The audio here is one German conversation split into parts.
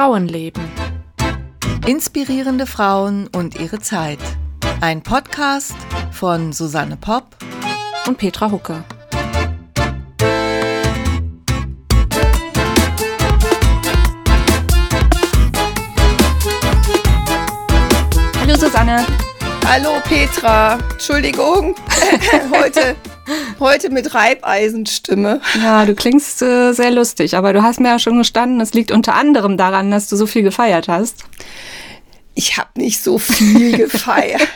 Frauenleben. Inspirierende Frauen und ihre Zeit. Ein Podcast von Susanne Popp und Petra Hucke. Hallo Susanne. Hallo Petra. Entschuldigung. Heute Heute mit Reibeisenstimme. Ja, du klingst äh, sehr lustig, aber du hast mir ja schon gestanden, es liegt unter anderem daran, dass du so viel gefeiert hast. Ich habe nicht so viel gefeiert.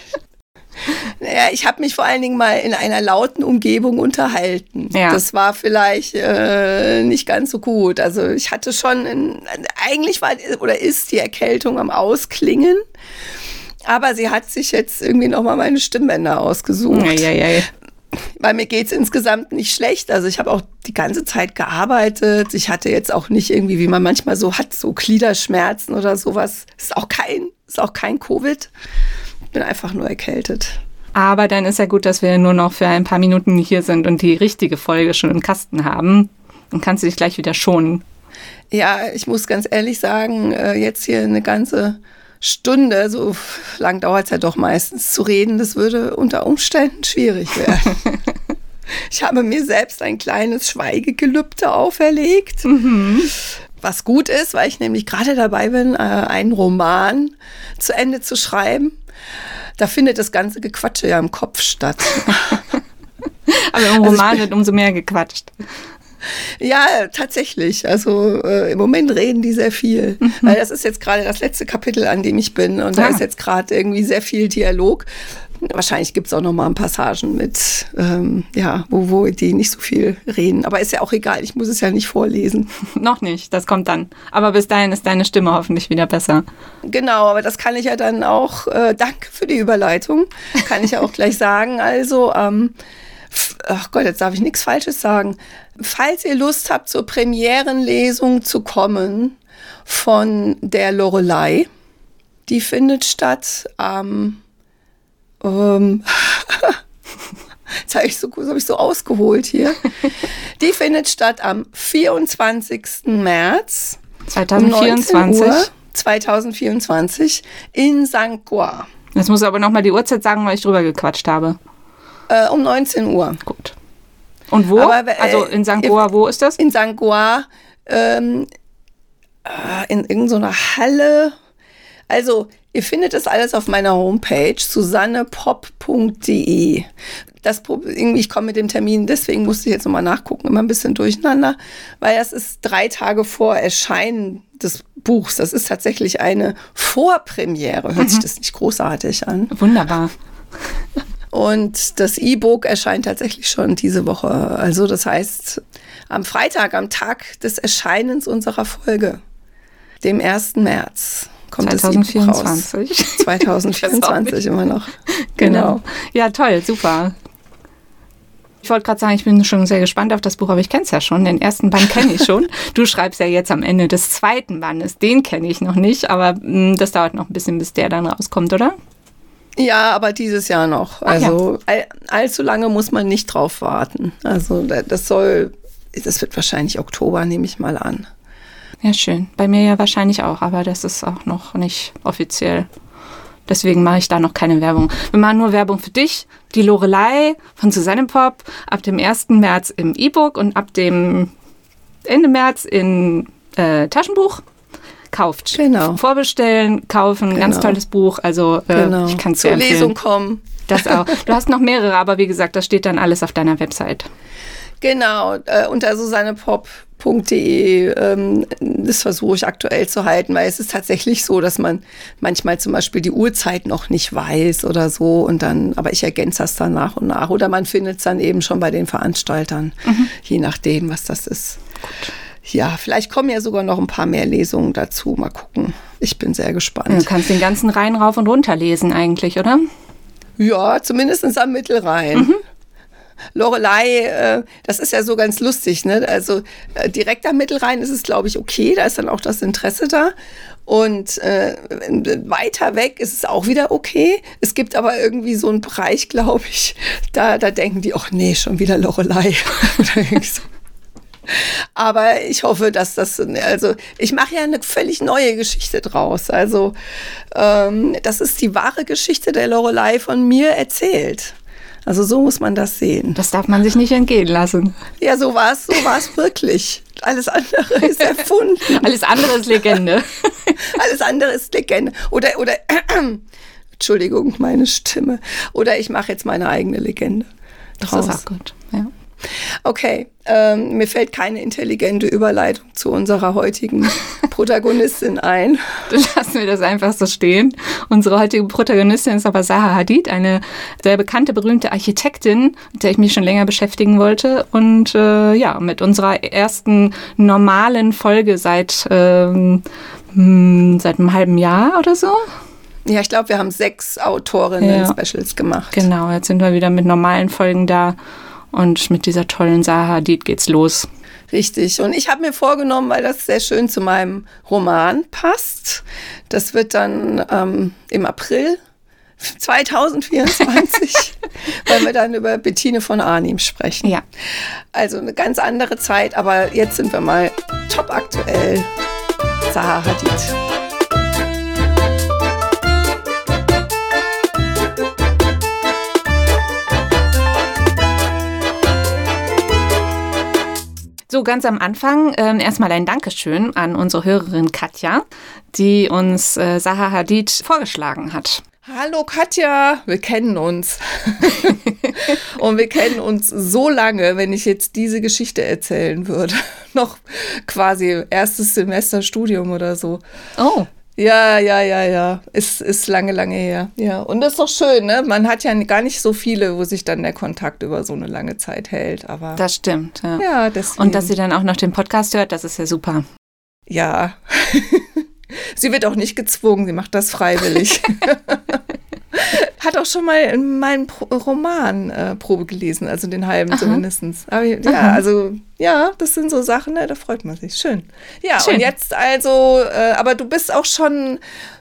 Naja, ich habe mich vor allen Dingen mal in einer lauten Umgebung unterhalten. Ja. Das war vielleicht äh, nicht ganz so gut. Also ich hatte schon, in, eigentlich war oder ist die Erkältung am Ausklingen. Aber sie hat sich jetzt irgendwie nochmal meine Stimmbänder ausgesucht. Ja, ja, ja weil mir geht's insgesamt nicht schlecht. Also ich habe auch die ganze Zeit gearbeitet. Ich hatte jetzt auch nicht irgendwie, wie man manchmal so hat, so Gliederschmerzen oder sowas. Ist auch kein, ist auch kein Covid. Ich bin einfach nur erkältet. Aber dann ist ja gut, dass wir nur noch für ein paar Minuten hier sind und die richtige Folge schon im Kasten haben. Dann kannst du dich gleich wieder schonen. Ja, ich muss ganz ehrlich sagen, äh, jetzt hier eine ganze Stunde, so lang dauert es ja doch meistens, zu reden, das würde unter Umständen schwierig werden. ich habe mir selbst ein kleines Schweigegelübde auferlegt. Mhm. Was gut ist, weil ich nämlich gerade dabei bin, äh, einen Roman zu Ende zu schreiben. Da findet das ganze Gequatsche ja im Kopf statt. Aber im also Roman also wird umso mehr gequatscht. Ja, tatsächlich. Also äh, im Moment reden die sehr viel. Mhm. Weil das ist jetzt gerade das letzte Kapitel, an dem ich bin. Und da ah. ist jetzt gerade irgendwie sehr viel Dialog. Wahrscheinlich gibt es auch noch mal ein Passagen mit, ähm, ja, wo, wo die nicht so viel reden. Aber ist ja auch egal, ich muss es ja nicht vorlesen. noch nicht, das kommt dann. Aber bis dahin ist deine Stimme hoffentlich wieder besser. Genau, aber das kann ich ja dann auch, äh, danke für die Überleitung, kann ich ja auch gleich sagen. Also, ähm, ach Gott, jetzt darf ich nichts Falsches sagen. Falls ihr Lust habt, zur Premierenlesung zu kommen von der Lorelei, die findet statt am, ähm, jetzt habe ich, so, hab ich so ausgeholt hier. Die findet statt am 24. März 2024. Um 2024 in St. Goa. Jetzt muss aber nochmal die Uhrzeit sagen, weil ich drüber gequatscht habe. Äh, um 19 Uhr. Gut. Und wo? Aber, äh, also in St. Goa, wo ist das? In St. Goa, ähm, äh, in irgendeiner Halle. Also, ihr findet das alles auf meiner Homepage, susannepop.de. Das irgendwie, ich komme mit dem Termin, deswegen musste ich jetzt nochmal nachgucken, immer ein bisschen durcheinander, weil das ist drei Tage vor Erscheinen des Buchs. Das ist tatsächlich eine Vorpremiere. Hört mhm. sich das nicht großartig an? Wunderbar. Und das E-Book erscheint tatsächlich schon diese Woche. Also das heißt, am Freitag, am Tag des Erscheinens unserer Folge, dem 1. März, kommt 2024. das raus. 2024 immer noch. Genau. genau. Ja, toll, super. Ich wollte gerade sagen, ich bin schon sehr gespannt auf das Buch, aber ich kenne es ja schon. Den ersten Band kenne ich schon. Du schreibst ja jetzt am Ende des zweiten Bandes. Den kenne ich noch nicht, aber mh, mm, das dauert noch ein bisschen, bis der dann rauskommt, oder? Ja, aber dieses Jahr noch. Ach also ja. all, allzu lange muss man nicht drauf warten. Also das soll, das wird wahrscheinlich Oktober, nehme ich mal an. Ja, schön. Bei mir ja wahrscheinlich auch, aber das ist auch noch nicht offiziell. Deswegen mache ich da noch keine Werbung. Wir machen nur Werbung für dich. Die Lorelei von Susanne Pop ab dem 1. März im E-Book und ab dem Ende März in äh, Taschenbuch kauft. Genau. Vorbestellen, kaufen, genau. ganz tolles Buch. Also äh, genau. ich kann es Zur empfehlen. Lesung kommen. Das auch. Du hast noch mehrere, aber wie gesagt, das steht dann alles auf deiner Website. Genau, äh, unter susannepop.de. Ähm, das versuche ich aktuell zu halten, weil es ist tatsächlich so, dass man manchmal zum Beispiel die Uhrzeit noch nicht weiß oder so und dann, aber ich ergänze das dann nach und nach. Oder man findet es dann eben schon bei den Veranstaltern, mhm. je nachdem, was das ist. Gut ja, vielleicht kommen ja sogar noch ein paar mehr Lesungen dazu. Mal gucken. Ich bin sehr gespannt. Du kannst den ganzen Rhein rauf und runter lesen eigentlich, oder? Ja, zumindest am Mittelrhein. Mhm. Lorelei, äh, das ist ja so ganz lustig, ne? Also äh, direkt am Mittelrhein ist es, glaube ich, okay, da ist dann auch das Interesse da. Und äh, weiter weg ist es auch wieder okay. Es gibt aber irgendwie so einen Bereich, glaube ich, da, da denken die, ach nee, schon wieder Lorelei. Aber ich hoffe, dass das, also ich mache ja eine völlig neue Geschichte draus. Also ähm, das ist die wahre Geschichte der Lorelei von mir erzählt. Also so muss man das sehen. Das darf man sich nicht entgehen lassen. Ja, so war es, so war es wirklich. Alles andere ist erfunden. Alles andere ist Legende. Alles andere ist Legende. Oder, oder, äh, Entschuldigung, meine Stimme. Oder ich mache jetzt meine eigene Legende. Draus. Das ist auch gut, ja. Okay, ähm, mir fällt keine intelligente Überleitung zu unserer heutigen Protagonistin ein. Dann lassen wir das einfach so stehen. Unsere heutige Protagonistin ist aber Zaha Hadid, eine sehr bekannte, berühmte Architektin, mit der ich mich schon länger beschäftigen wollte. Und äh, ja, mit unserer ersten normalen Folge seit, ähm, hm, seit einem halben Jahr oder so. Ja, ich glaube, wir haben sechs Autorinnen-Specials ja. gemacht. Genau, jetzt sind wir wieder mit normalen Folgen da. Und mit dieser tollen Saha Hadid geht's los. Richtig. Und ich habe mir vorgenommen, weil das sehr schön zu meinem Roman passt. Das wird dann ähm, im April 2024, weil wir dann über Bettine von Arnim sprechen. Ja. Also eine ganz andere Zeit, aber jetzt sind wir mal top aktuell. Zaha Hadid. So, ganz am Anfang ähm, erstmal ein Dankeschön an unsere Hörerin Katja, die uns äh, Saha Hadid vorgeschlagen hat. Hallo Katja, wir kennen uns. und wir kennen uns so lange, wenn ich jetzt diese Geschichte erzählen würde. Noch quasi erstes Semester Studium oder so. Oh. Ja, ja, ja, ja. Ist, ist lange, lange her. Ja. Und das ist doch schön, ne? Man hat ja gar nicht so viele, wo sich dann der Kontakt über so eine lange Zeit hält. Aber das stimmt, ja. Ja, deswegen. Und dass sie dann auch noch den Podcast hört, das ist ja super. Ja. sie wird auch nicht gezwungen, sie macht das freiwillig. Hat auch schon mal in meinem Pro Roman äh, Probe gelesen, also den halben Aha. zumindest. Aber ja, Aha. also ja, das sind so Sachen, ne, da freut man sich. Schön. Ja, Schön. und jetzt also, äh, aber du bist auch schon,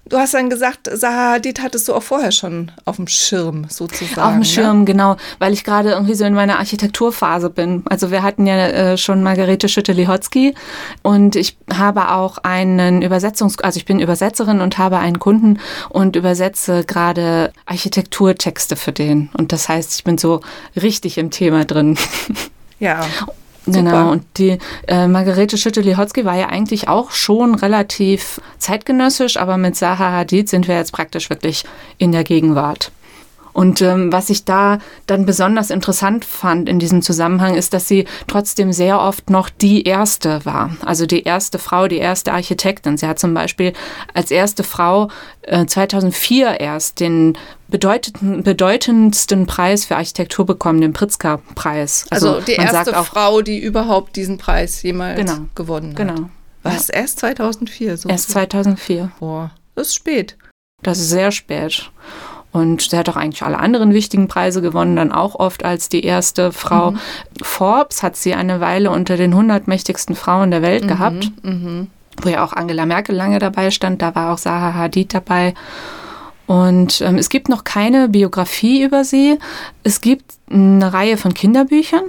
du hast dann gesagt, Sahadid hattest du auch vorher schon auf dem Schirm sozusagen. Auf dem ne? Schirm, ja? genau, weil ich gerade irgendwie so in meiner Architekturphase bin. Also wir hatten ja äh, schon Margarete Schütte-Lihotzky und ich habe auch einen Übersetzungs-, also ich bin Übersetzerin und habe einen Kunden und übersetze gerade Architekturtexte für den. Und das heißt, ich bin so richtig im Thema drin. Ja. Genau, und die äh, Margarete Schütte-Lihotzky war ja eigentlich auch schon relativ zeitgenössisch, aber mit Zaha Hadid sind wir jetzt praktisch wirklich in der Gegenwart. Und ähm, was ich da dann besonders interessant fand in diesem Zusammenhang ist, dass sie trotzdem sehr oft noch die erste war. Also die erste Frau, die erste Architektin. Sie hat zum Beispiel als erste Frau äh, 2004 erst den bedeutendsten Preis für Architektur bekommen, den Pritzker-Preis. Also, also, die erste auch, Frau, die überhaupt diesen Preis jemals genau, gewonnen hat. Genau. Was? Ja. Erst 2004? So erst 2004. Boah, das ist spät. Das ist sehr spät. Und sie hat auch eigentlich alle anderen wichtigen Preise gewonnen, dann auch oft als die erste Frau. Mhm. Forbes hat sie eine Weile unter den 100 mächtigsten Frauen der Welt mhm. gehabt, mhm. wo ja auch Angela Merkel lange dabei stand. Da war auch Zaha Hadid dabei. Und ähm, es gibt noch keine Biografie über sie. Es gibt eine Reihe von Kinderbüchern,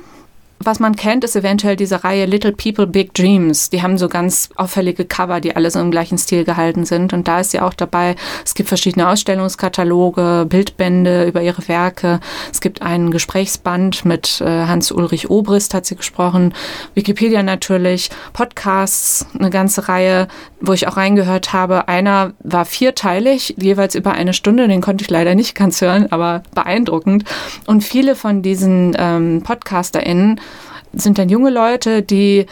was man kennt, ist eventuell diese Reihe Little People Big Dreams. Die haben so ganz auffällige Cover, die alle so im gleichen Stil gehalten sind. Und da ist sie auch dabei. Es gibt verschiedene Ausstellungskataloge, Bildbände über ihre Werke. Es gibt einen Gesprächsband mit äh, Hans-Ulrich Obrist, hat sie gesprochen. Wikipedia natürlich, Podcasts, eine ganze Reihe, wo ich auch reingehört habe. Einer war vierteilig, jeweils über eine Stunde. Den konnte ich leider nicht ganz hören, aber beeindruckend. Und viele von diesen ähm, PodcasterInnen sind dann junge Leute, die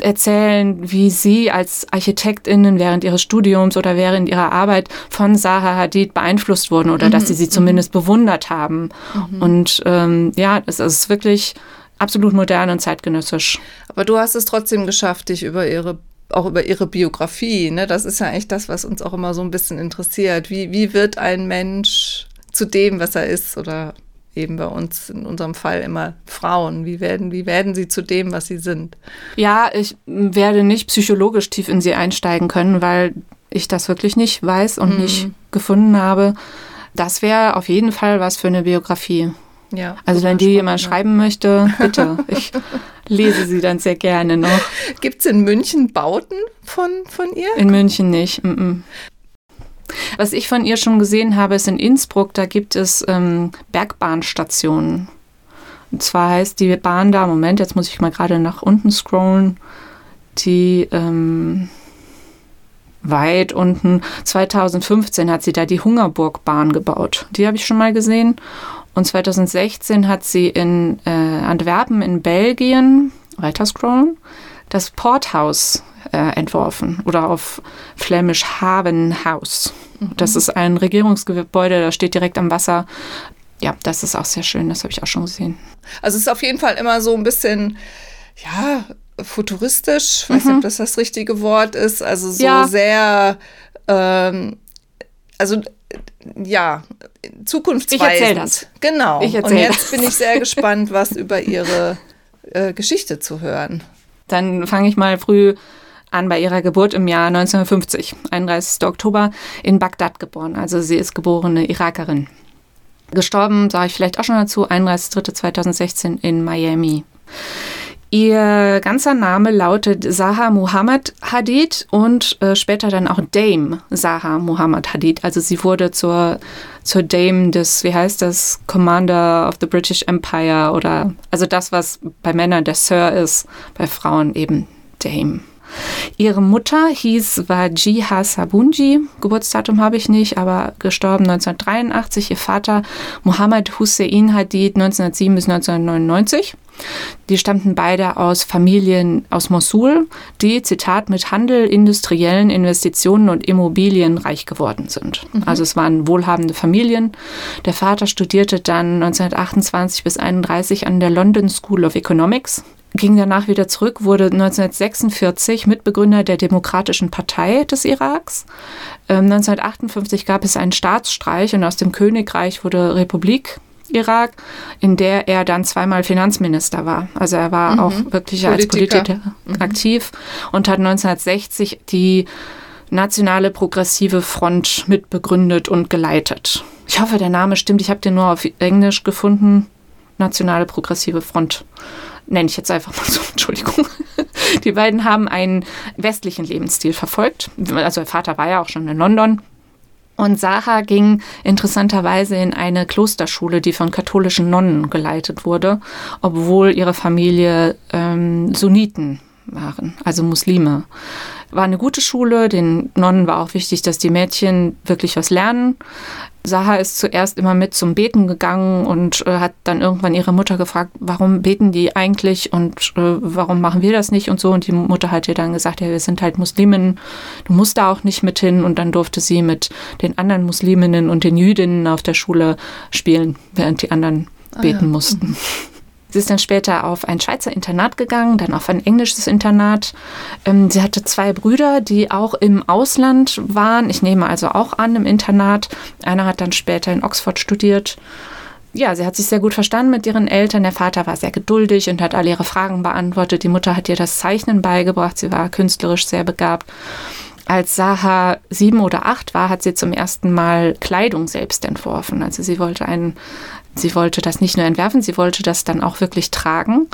erzählen, wie sie als ArchitektInnen während ihres Studiums oder während ihrer Arbeit von Zaha Hadid beeinflusst wurden oder mhm. dass sie sie zumindest mhm. bewundert haben. Mhm. Und ähm, ja, es ist wirklich absolut modern und zeitgenössisch. Aber du hast es trotzdem geschafft, dich über ihre auch über ihre Biografie, ne? Das ist ja eigentlich das, was uns auch immer so ein bisschen interessiert. Wie, wie wird ein Mensch zu dem, was er ist oder eben bei uns in unserem Fall immer Frauen. Wie werden, wie werden sie zu dem, was sie sind? Ja, ich werde nicht psychologisch tief in sie einsteigen können, weil ich das wirklich nicht weiß und mhm. nicht gefunden habe. Das wäre auf jeden Fall was für eine Biografie. Ja, also wenn die jemand schreiben möchte, bitte. Ich lese sie dann sehr gerne noch. Gibt es in München Bauten von, von ihr? In München nicht. Mm -mm. Was ich von ihr schon gesehen habe, ist in Innsbruck, da gibt es ähm, Bergbahnstationen. Und zwar heißt die Bahn da, Moment, jetzt muss ich mal gerade nach unten scrollen, die ähm, weit unten, 2015 hat sie da die Hungerburgbahn gebaut. Die habe ich schon mal gesehen. Und 2016 hat sie in äh, Antwerpen in Belgien, weiter scrollen, das Porthaus äh, entworfen oder auf Flämisch Havenhaus. Mhm. Das ist ein Regierungsgebäude, das steht direkt am Wasser. Ja, das ist auch sehr schön, das habe ich auch schon gesehen. Also es ist auf jeden Fall immer so ein bisschen, ja, futuristisch, ich weiß nicht, ob mhm. das das richtige Wort ist, also so ja. sehr, ähm, also ja, zukunftsweisend. Ich erzähle das. Genau. Ich Und jetzt das. bin ich sehr gespannt, was über ihre äh, Geschichte zu hören. Dann fange ich mal früh an bei ihrer Geburt im Jahr 1950, 31. Oktober in Bagdad geboren. Also sie ist geborene Irakerin. Gestorben, sage ich vielleicht auch schon dazu, 31.03.2016 in Miami. Ihr ganzer Name lautet Zaha Muhammad Hadid und äh, später dann auch Dame Zaha Muhammad Hadid. Also sie wurde zur, zur Dame des, wie heißt das, Commander of the British Empire oder also das, was bei Männern der Sir ist, bei Frauen eben Dame. Ihre Mutter hieß Wajiha Sabunji, Geburtsdatum habe ich nicht, aber gestorben 1983. Ihr Vater Muhammad Hussein Hadid 1907 bis 1999. Die stammten beide aus Familien aus Mosul, die, Zitat, mit Handel, industriellen Investitionen und Immobilien reich geworden sind. Mhm. Also es waren wohlhabende Familien. Der Vater studierte dann 1928 bis 1931 an der London School of Economics ging danach wieder zurück, wurde 1946 Mitbegründer der Demokratischen Partei des Iraks. 1958 ähm, gab es einen Staatsstreich und aus dem Königreich wurde Republik Irak, in der er dann zweimal Finanzminister war. Also er war mhm. auch wirklich Politiker. als Politiker mhm. aktiv und hat 1960 die Nationale Progressive Front mitbegründet und geleitet. Ich hoffe, der Name stimmt. Ich habe den nur auf Englisch gefunden. Nationale Progressive Front nenne ich jetzt einfach mal so, Entschuldigung. Die beiden haben einen westlichen Lebensstil verfolgt. Also der Vater war ja auch schon in London. Und Saha ging interessanterweise in eine Klosterschule, die von katholischen Nonnen geleitet wurde, obwohl ihre Familie ähm, Sunniten waren, also Muslime. War eine gute Schule, den Nonnen war auch wichtig, dass die Mädchen wirklich was lernen. Saha ist zuerst immer mit zum Beten gegangen und äh, hat dann irgendwann ihre Mutter gefragt, warum beten die eigentlich und äh, warum machen wir das nicht und so. Und die Mutter hat ihr dann gesagt, ja, wir sind halt Musliminnen, du musst da auch nicht mit hin. Und dann durfte sie mit den anderen Musliminnen und den Jüdinnen auf der Schule spielen, während die anderen beten ah, ja. mussten. Sie ist dann später auf ein Schweizer Internat gegangen, dann auf ein englisches Internat. Ähm, sie hatte zwei Brüder, die auch im Ausland waren. Ich nehme also auch an, im Internat. Einer hat dann später in Oxford studiert. Ja, sie hat sich sehr gut verstanden mit ihren Eltern. Der Vater war sehr geduldig und hat alle ihre Fragen beantwortet. Die Mutter hat ihr das Zeichnen beigebracht. Sie war künstlerisch sehr begabt. Als Saha sieben oder acht war, hat sie zum ersten Mal Kleidung selbst entworfen. Also sie wollte einen Sie wollte das nicht nur entwerfen, sie wollte das dann auch wirklich tragen.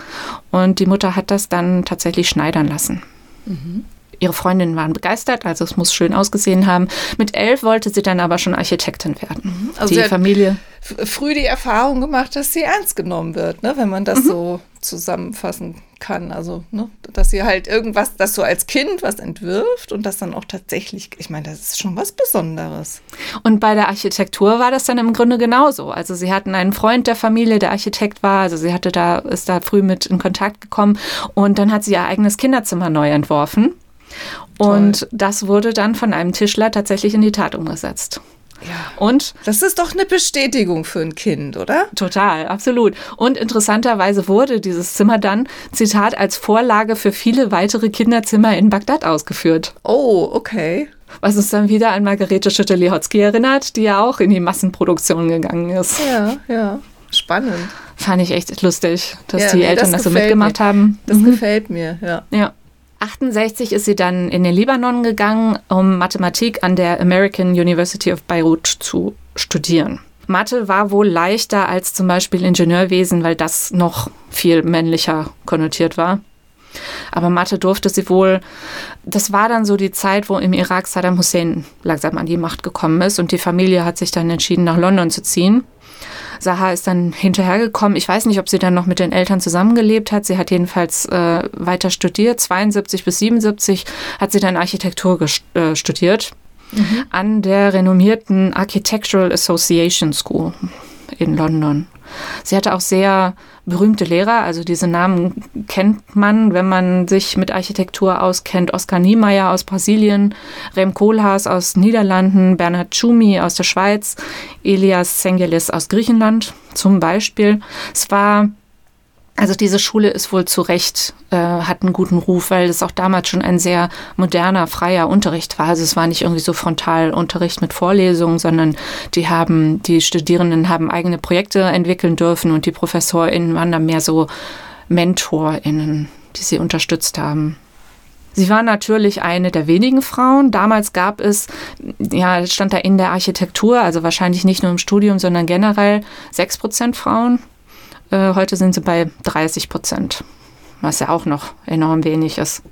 Und die Mutter hat das dann tatsächlich schneidern lassen. Mhm. Ihre Freundinnen waren begeistert, also es muss schön ausgesehen haben. Mit elf wollte sie dann aber schon Architektin werden. Mhm. Also die Familie. Früh die Erfahrung gemacht, dass sie ernst genommen wird, ne? wenn man das mhm. so zusammenfassen kann. Also, ne? dass sie halt irgendwas, dass du als Kind was entwirft und das dann auch tatsächlich, ich meine, das ist schon was Besonderes. Und bei der Architektur war das dann im Grunde genauso. Also sie hatten einen Freund der Familie, der Architekt war, also sie hatte da, ist da früh mit in Kontakt gekommen und dann hat sie ihr eigenes Kinderzimmer neu entworfen. Und Toll. das wurde dann von einem Tischler tatsächlich in die Tat umgesetzt. Ja. Und das ist doch eine Bestätigung für ein Kind, oder? Total, absolut. Und interessanterweise wurde dieses Zimmer dann, Zitat, als Vorlage für viele weitere Kinderzimmer in Bagdad ausgeführt. Oh, okay. Was uns dann wieder an Margarete Schütte-Lihotzky erinnert, die ja auch in die Massenproduktion gegangen ist. Ja, ja. Spannend. Fand ich echt lustig, dass ja, die nee, Eltern das, das so mitgemacht mir. haben. Das mhm. gefällt mir, ja. Ja. 1968 ist sie dann in den Libanon gegangen, um Mathematik an der American University of Beirut zu studieren. Mathe war wohl leichter als zum Beispiel Ingenieurwesen, weil das noch viel männlicher konnotiert war. Aber Mathe durfte sie wohl. Das war dann so die Zeit, wo im Irak Saddam Hussein langsam an die Macht gekommen ist und die Familie hat sich dann entschieden, nach London zu ziehen. Saha ist dann hinterhergekommen. Ich weiß nicht, ob sie dann noch mit den Eltern zusammengelebt hat. Sie hat jedenfalls äh, weiter studiert. 72 bis 77 hat sie dann Architektur äh, studiert mhm. an der renommierten Architectural Association School in London. Sie hatte auch sehr berühmte Lehrer, also diese Namen kennt man, wenn man sich mit Architektur auskennt. Oskar Niemeyer aus Brasilien, Rem Koolhaas aus Niederlanden, Bernhard Schumi aus der Schweiz, Elias Zengelis aus Griechenland zum Beispiel. Es war also diese Schule ist wohl zu Recht, äh, hat einen guten Ruf, weil es auch damals schon ein sehr moderner, freier Unterricht war. Also es war nicht irgendwie so Frontalunterricht mit Vorlesungen, sondern die haben, die Studierenden haben eigene Projekte entwickeln dürfen und die ProfessorInnen waren dann mehr so MentorInnen, die sie unterstützt haben. Sie war natürlich eine der wenigen Frauen. Damals gab es, ja, stand da in der Architektur, also wahrscheinlich nicht nur im Studium, sondern generell sechs Prozent Frauen. Äh, heute sind sie bei 30 Prozent, was ja auch noch enorm wenig ist.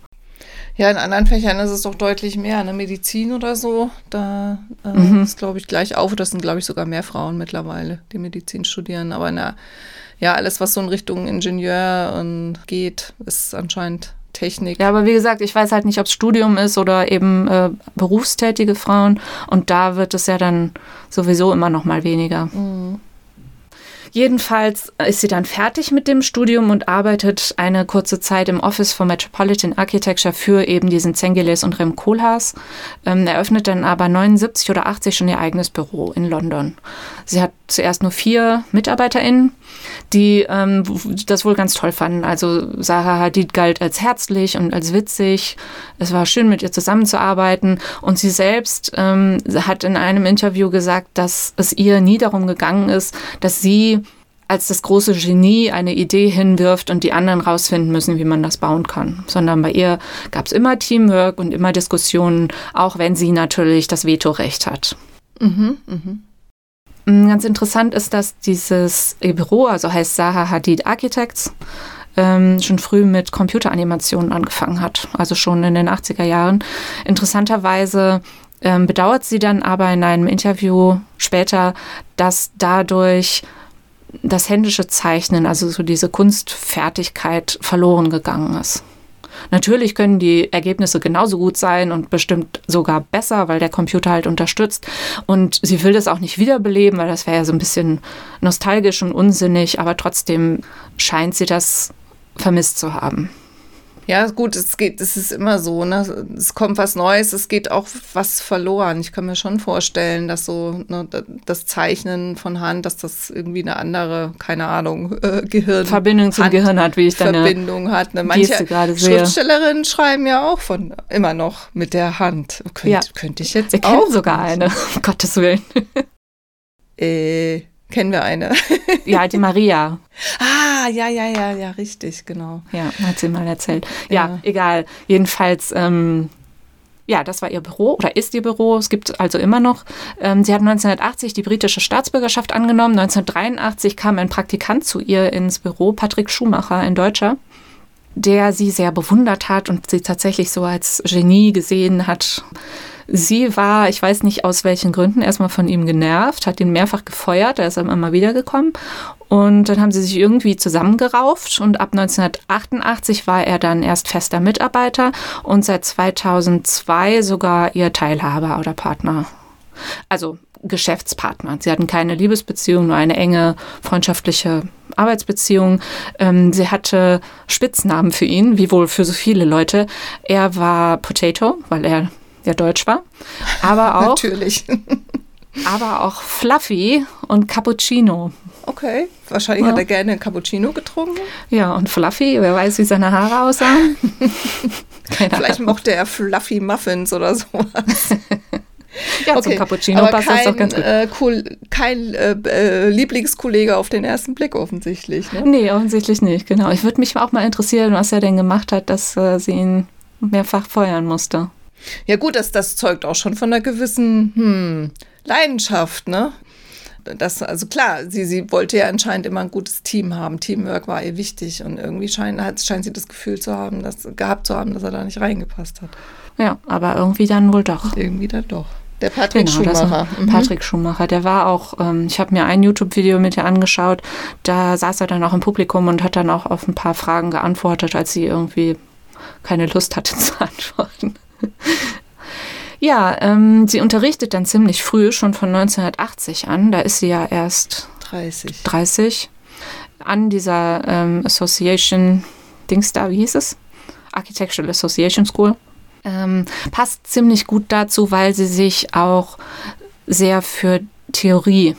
Ja, in anderen Fächern ist es doch deutlich mehr. Eine Medizin oder so, da äh, mhm. ist, glaube ich, gleich auf. Das sind, glaube ich, sogar mehr Frauen mittlerweile, die Medizin studieren. Aber na, ja, alles, was so in Richtung Ingenieur und geht, ist anscheinend Technik. Ja, aber wie gesagt, ich weiß halt nicht, ob es Studium ist oder eben äh, berufstätige Frauen. Und da wird es ja dann sowieso immer noch mal weniger. Mhm. Jedenfalls ist sie dann fertig mit dem Studium und arbeitet eine kurze Zeit im Office for Metropolitan Architecture für eben diesen Zengiles und Rem Koolhaas, ähm, eröffnet dann aber 79 oder 80 schon ihr eigenes Büro in London. Sie hat zuerst nur vier MitarbeiterInnen, die ähm, das wohl ganz toll fanden. Also Sarah Hadid galt als herzlich und als witzig. Es war schön, mit ihr zusammenzuarbeiten. Und sie selbst ähm, hat in einem Interview gesagt, dass es ihr nie darum gegangen ist, dass sie als das große Genie eine Idee hinwirft und die anderen rausfinden müssen, wie man das bauen kann. Sondern bei ihr gab es immer Teamwork und immer Diskussionen, auch wenn sie natürlich das Vetorecht hat. Mhm, mhm. Mm, ganz interessant ist, dass dieses Büro, also heißt Zaha Hadid Architects, ähm, schon früh mit Computeranimationen angefangen hat, also schon in den 80er Jahren. Interessanterweise ähm, bedauert sie dann aber in einem Interview später, dass dadurch das händische Zeichnen, also so diese Kunstfertigkeit verloren gegangen ist. Natürlich können die Ergebnisse genauso gut sein und bestimmt sogar besser, weil der Computer halt unterstützt. Und sie will das auch nicht wiederbeleben, weil das wäre ja so ein bisschen nostalgisch und unsinnig, aber trotzdem scheint sie das vermisst zu haben. Ja, gut, es geht, es ist immer so, ne? Es kommt was Neues, es geht auch was verloren. Ich kann mir schon vorstellen, dass so ne, das Zeichnen von Hand, dass das irgendwie eine andere, keine Ahnung, äh, Gehirn Verbindung zum Hand Gehirn hat, wie ich dann Verbindung hat. Ne? Manche Schriftstellerinnen schreiben ja auch von immer noch mit der Hand. Könnt, ja. Könnte ich jetzt Wir auch sogar eine, um Gottes Willen. äh kennen wir eine. ja, die Maria. Ah, ja, ja, ja, ja, richtig, genau. Ja, hat sie mal erzählt. Ja, ja. egal. Jedenfalls, ähm, ja, das war ihr Büro oder ist ihr Büro. Es gibt also immer noch. Ähm, sie hat 1980 die britische Staatsbürgerschaft angenommen. 1983 kam ein Praktikant zu ihr ins Büro, Patrick Schumacher, ein Deutscher der sie sehr bewundert hat und sie tatsächlich so als Genie gesehen hat. Sie war, ich weiß nicht aus welchen Gründen, erstmal von ihm genervt, hat ihn mehrfach gefeuert, er ist dann immer wieder gekommen. Und dann haben sie sich irgendwie zusammengerauft und ab 1988 war er dann erst fester Mitarbeiter und seit 2002 sogar ihr Teilhaber oder Partner. Also Geschäftspartner. Sie hatten keine Liebesbeziehung, nur eine enge freundschaftliche Arbeitsbeziehung. Ähm, sie hatte Spitznamen für ihn, wie wohl für so viele Leute. Er war Potato, weil er der deutsch war, aber auch natürlich, aber auch Fluffy und Cappuccino. Okay, wahrscheinlich ja. hat er gerne Cappuccino getrunken. Ja, und Fluffy, wer weiß, wie seine Haare aussahen. Vielleicht mochte er Fluffy Muffins oder sowas. ja, okay. zum Cappuccino Aber passt kein, das doch ganz gut. Äh, cool, kein äh, äh, Lieblingskollege auf den ersten Blick offensichtlich. Ne? Nee, offensichtlich nicht, genau. Ich würde mich auch mal interessieren, was er denn gemacht hat, dass äh, sie ihn mehrfach feuern musste. Ja gut, das, das zeugt auch schon von einer gewissen hm, Leidenschaft, ne? das, also klar, sie, sie wollte ja anscheinend immer ein gutes Team haben. Teamwork war ihr wichtig und irgendwie scheint, scheint sie das Gefühl zu haben, das gehabt zu haben, dass er da nicht reingepasst hat. Ja, aber irgendwie dann wohl doch. Irgendwie dann doch. Der Patrick genau, Schumacher. Mhm. Patrick Schumacher, der war auch, ähm, ich habe mir ein YouTube-Video mit ihr angeschaut, da saß er dann auch im Publikum und hat dann auch auf ein paar Fragen geantwortet, als sie irgendwie keine Lust hatte zu antworten. ja, ähm, sie unterrichtet dann ziemlich früh, schon von 1980 an, da ist sie ja erst 30. 30 an dieser ähm, Association, Dings da, wie hieß es? Architectural Association School ähm, passt ziemlich gut dazu, weil sie sich auch sehr für Theorie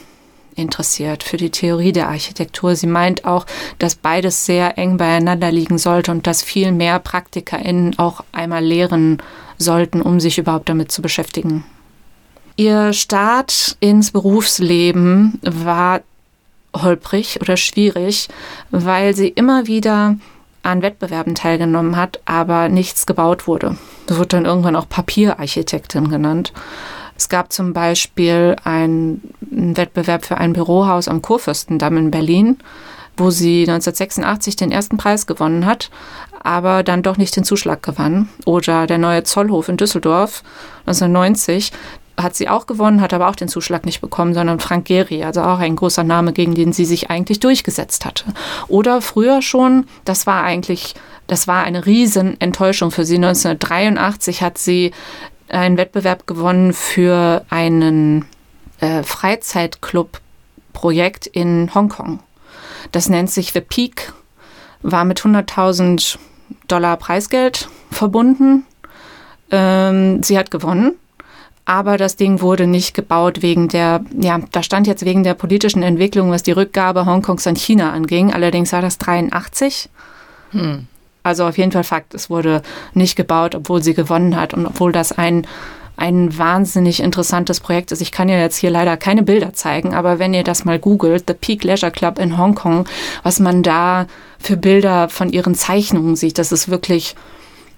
interessiert, für die Theorie der Architektur. Sie meint auch, dass beides sehr eng beieinander liegen sollte und dass viel mehr PraktikerInnen auch einmal lehren sollten, um sich überhaupt damit zu beschäftigen. Ihr Start ins Berufsleben war holprig oder schwierig, weil sie immer wieder an Wettbewerben teilgenommen hat, aber nichts gebaut wurde. Das wird dann irgendwann auch Papierarchitektin genannt. Es gab zum Beispiel einen Wettbewerb für ein Bürohaus am Kurfürstendamm in Berlin, wo sie 1986 den ersten Preis gewonnen hat, aber dann doch nicht den Zuschlag gewann. Oder der neue Zollhof in Düsseldorf 1990, hat sie auch gewonnen, hat aber auch den Zuschlag nicht bekommen, sondern Frank Gehry, also auch ein großer Name, gegen den sie sich eigentlich durchgesetzt hatte. Oder früher schon, das war eigentlich, das war eine Riesenenttäuschung für sie. 1983 hat sie einen Wettbewerb gewonnen für einen äh, Freizeitclub-Projekt in Hongkong. Das nennt sich The Peak, war mit 100.000 Dollar Preisgeld verbunden. Ähm, sie hat gewonnen aber das Ding wurde nicht gebaut wegen der, ja, da stand jetzt wegen der politischen Entwicklung, was die Rückgabe Hongkongs an China anging. Allerdings war das 83. Hm. Also auf jeden Fall Fakt, es wurde nicht gebaut, obwohl sie gewonnen hat und obwohl das ein ein wahnsinnig interessantes Projekt ist. Ich kann ja jetzt hier leider keine Bilder zeigen, aber wenn ihr das mal googelt, The Peak Leisure Club in Hongkong, was man da für Bilder von ihren Zeichnungen sieht, das ist wirklich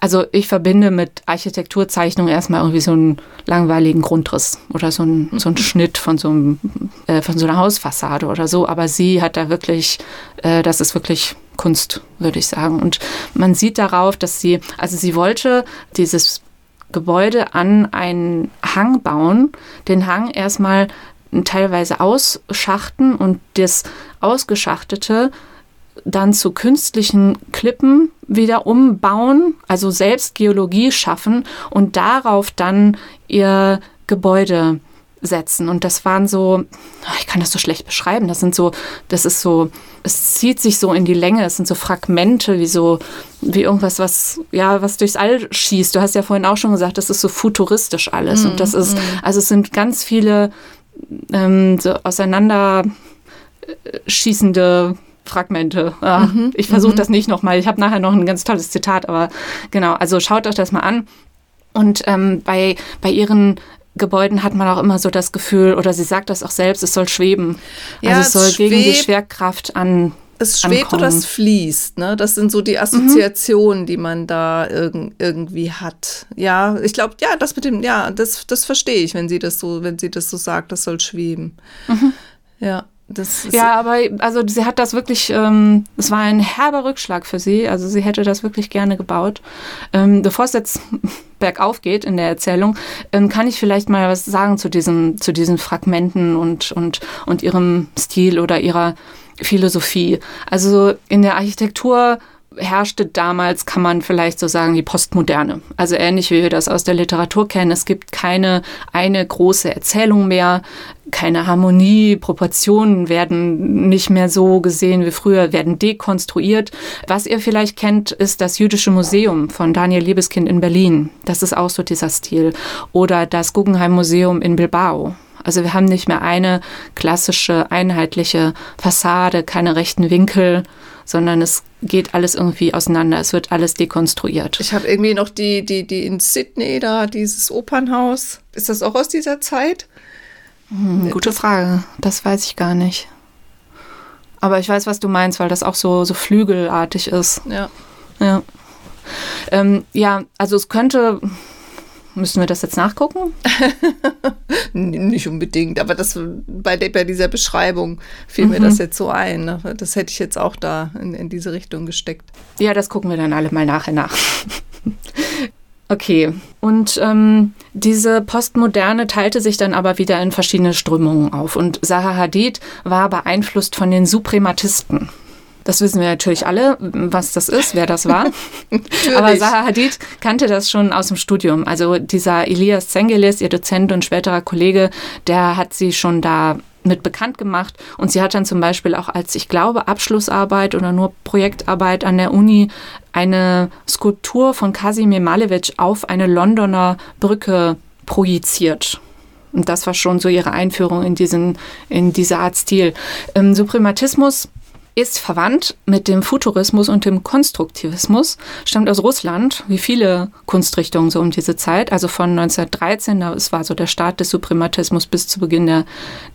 also ich verbinde mit Architekturzeichnung erstmal irgendwie so einen langweiligen Grundriss oder so einen, so einen Schnitt von so, einem, äh, von so einer Hausfassade oder so. Aber sie hat da wirklich, äh, das ist wirklich Kunst, würde ich sagen. Und man sieht darauf, dass sie, also sie wollte dieses Gebäude an einen Hang bauen, den Hang erstmal teilweise ausschachten und das Ausgeschachtete dann zu künstlichen Klippen wieder umbauen, also selbst Geologie schaffen und darauf dann ihr Gebäude setzen. Und das waren so, ich kann das so schlecht beschreiben, das sind so, das ist so, es zieht sich so in die Länge, es sind so Fragmente, wie so, wie irgendwas, was, ja, was durchs All schießt. Du hast ja vorhin auch schon gesagt, das ist so futuristisch alles. Mm, und das ist, mm. also es sind ganz viele ähm, so auseinander schießende Fragmente. Ah, mhm, ich versuche mhm. das nicht nochmal. Ich habe nachher noch ein ganz tolles Zitat, aber genau, also schaut euch das mal an. Und ähm, bei, bei ihren Gebäuden hat man auch immer so das Gefühl, oder sie sagt das auch selbst, es soll schweben. Ja, also es soll gegen die Schwerkraft an. Es schwebt ankommen. oder es fließt, ne? Das sind so die Assoziationen, mhm. die man da irg irgendwie hat. Ja, ich glaube, ja, das mit dem, ja, das, das verstehe ich, wenn sie das so, wenn sie das so sagt, das soll schweben. Mhm. Ja ja, aber also sie hat das wirklich, ähm, es war ein herber Rückschlag für sie. Also sie hätte das wirklich gerne gebaut. Ähm, bevor es jetzt bergauf geht in der Erzählung, ähm, kann ich vielleicht mal was sagen zu diesen, zu diesen Fragmenten und, und, und ihrem Stil oder ihrer Philosophie. Also in der Architektur herrschte damals, kann man vielleicht so sagen, die Postmoderne. Also ähnlich wie wir das aus der Literatur kennen. Es gibt keine eine große Erzählung mehr, keine Harmonie, Proportionen werden nicht mehr so gesehen wie früher, werden dekonstruiert. Was ihr vielleicht kennt, ist das Jüdische Museum von Daniel Liebeskind in Berlin. Das ist auch so dieser Stil. Oder das Guggenheim Museum in Bilbao. Also wir haben nicht mehr eine klassische, einheitliche Fassade, keine rechten Winkel, sondern es geht alles irgendwie auseinander. Es wird alles dekonstruiert. Ich habe irgendwie noch die, die, die in Sydney da, dieses Opernhaus. Ist das auch aus dieser Zeit? Hm, gute Frage. Das weiß ich gar nicht. Aber ich weiß, was du meinst, weil das auch so, so flügelartig ist. Ja. Ja. Ähm, ja, also es könnte Müssen wir das jetzt nachgucken? Nicht unbedingt, aber das bei, der, bei dieser Beschreibung fiel mhm. mir das jetzt so ein. Ne? Das hätte ich jetzt auch da in, in diese Richtung gesteckt. Ja, das gucken wir dann alle mal nachher nach. Okay, und ähm, diese Postmoderne teilte sich dann aber wieder in verschiedene Strömungen auf. Und Zaha Hadid war beeinflusst von den Suprematisten. Das wissen wir natürlich alle, was das ist, wer das war. Aber Zaha Hadid kannte das schon aus dem Studium. Also dieser Elias Zengelis, ihr Dozent und späterer Kollege, der hat sie schon da mit bekannt gemacht. Und sie hat dann zum Beispiel auch als, ich glaube, Abschlussarbeit oder nur Projektarbeit an der Uni eine Skulptur von Kasimir Malevich auf eine Londoner Brücke projiziert. Und das war schon so ihre Einführung in diesen, in diese Art Stil. Ähm, Suprematismus ist verwandt mit dem Futurismus und dem Konstruktivismus, stammt aus Russland, wie viele Kunstrichtungen so um diese Zeit, also von 1913, das war so der Start des Suprematismus bis zu Beginn der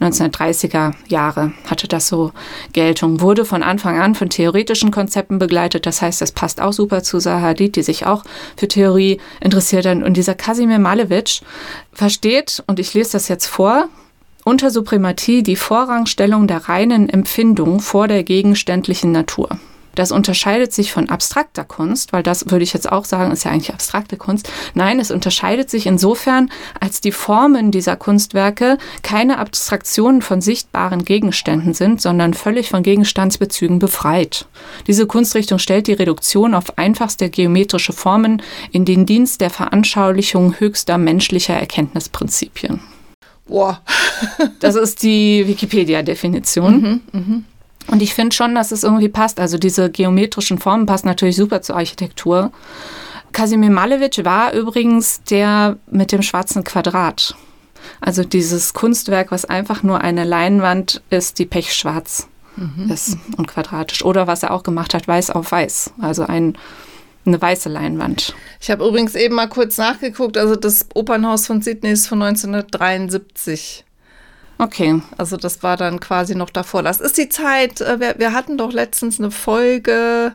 1930er Jahre hatte das so Geltung, wurde von Anfang an von theoretischen Konzepten begleitet, das heißt, das passt auch super zu Sahadid, die sich auch für Theorie interessiert hat. Und dieser Kasimir Malevich versteht, und ich lese das jetzt vor, unter Suprematie die Vorrangstellung der reinen Empfindung vor der gegenständlichen Natur. Das unterscheidet sich von abstrakter Kunst, weil das würde ich jetzt auch sagen, ist ja eigentlich abstrakte Kunst. Nein, es unterscheidet sich insofern, als die Formen dieser Kunstwerke keine Abstraktionen von sichtbaren Gegenständen sind, sondern völlig von Gegenstandsbezügen befreit. Diese Kunstrichtung stellt die Reduktion auf einfachste geometrische Formen in den Dienst der Veranschaulichung höchster menschlicher Erkenntnisprinzipien. Boah. Das ist die Wikipedia-Definition. Mhm, mh. Und ich finde schon, dass es irgendwie passt. Also diese geometrischen Formen passen natürlich super zur Architektur. Kasimir Malevich war übrigens der mit dem schwarzen Quadrat. Also dieses Kunstwerk, was einfach nur eine Leinwand ist, die pechschwarz mhm. ist und quadratisch. Oder was er auch gemacht hat, weiß auf weiß. Also ein eine weiße Leinwand. Ich habe übrigens eben mal kurz nachgeguckt. Also das Opernhaus von Sydney ist von 1973. Okay. Also das war dann quasi noch davor. Das ist die Zeit, äh, wir, wir hatten doch letztens eine Folge,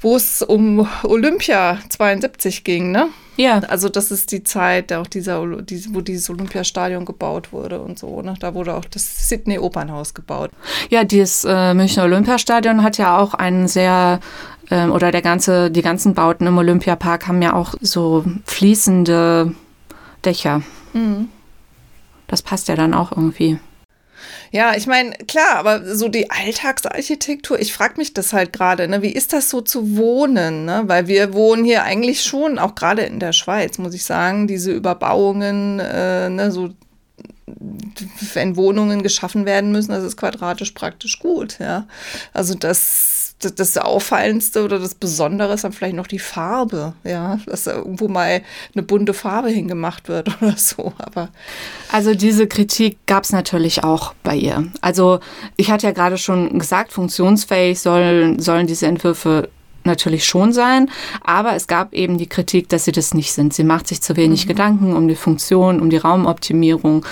wo es um Olympia 72 ging, ne? Ja. Also das ist die Zeit, auch dieser, wo dieses Olympiastadion gebaut wurde und so. Ne? Da wurde auch das Sydney Opernhaus gebaut. Ja, dieses äh, Münchner Olympiastadion hat ja auch einen sehr ähm, oder der ganze, die ganzen Bauten im Olympiapark haben ja auch so fließende Dächer. Mhm. Das passt ja dann auch irgendwie. Ja, ich meine, klar, aber so die Alltagsarchitektur, ich frage mich das halt gerade, ne, wie ist das so zu wohnen? Ne? Weil wir wohnen hier eigentlich schon, auch gerade in der Schweiz, muss ich sagen, diese Überbauungen, äh, ne, so wenn Wohnungen geschaffen werden müssen, das ist quadratisch praktisch gut, ja. Also das das, das Auffallendste oder das Besondere ist dann vielleicht noch die Farbe, ja, dass da irgendwo mal eine bunte Farbe hingemacht wird oder so. Aber also diese Kritik gab es natürlich auch bei ihr. Also ich hatte ja gerade schon gesagt, funktionsfähig sollen, sollen diese Entwürfe natürlich schon sein, aber es gab eben die Kritik, dass sie das nicht sind. Sie macht sich zu wenig mhm. Gedanken um die Funktion, um die Raumoptimierung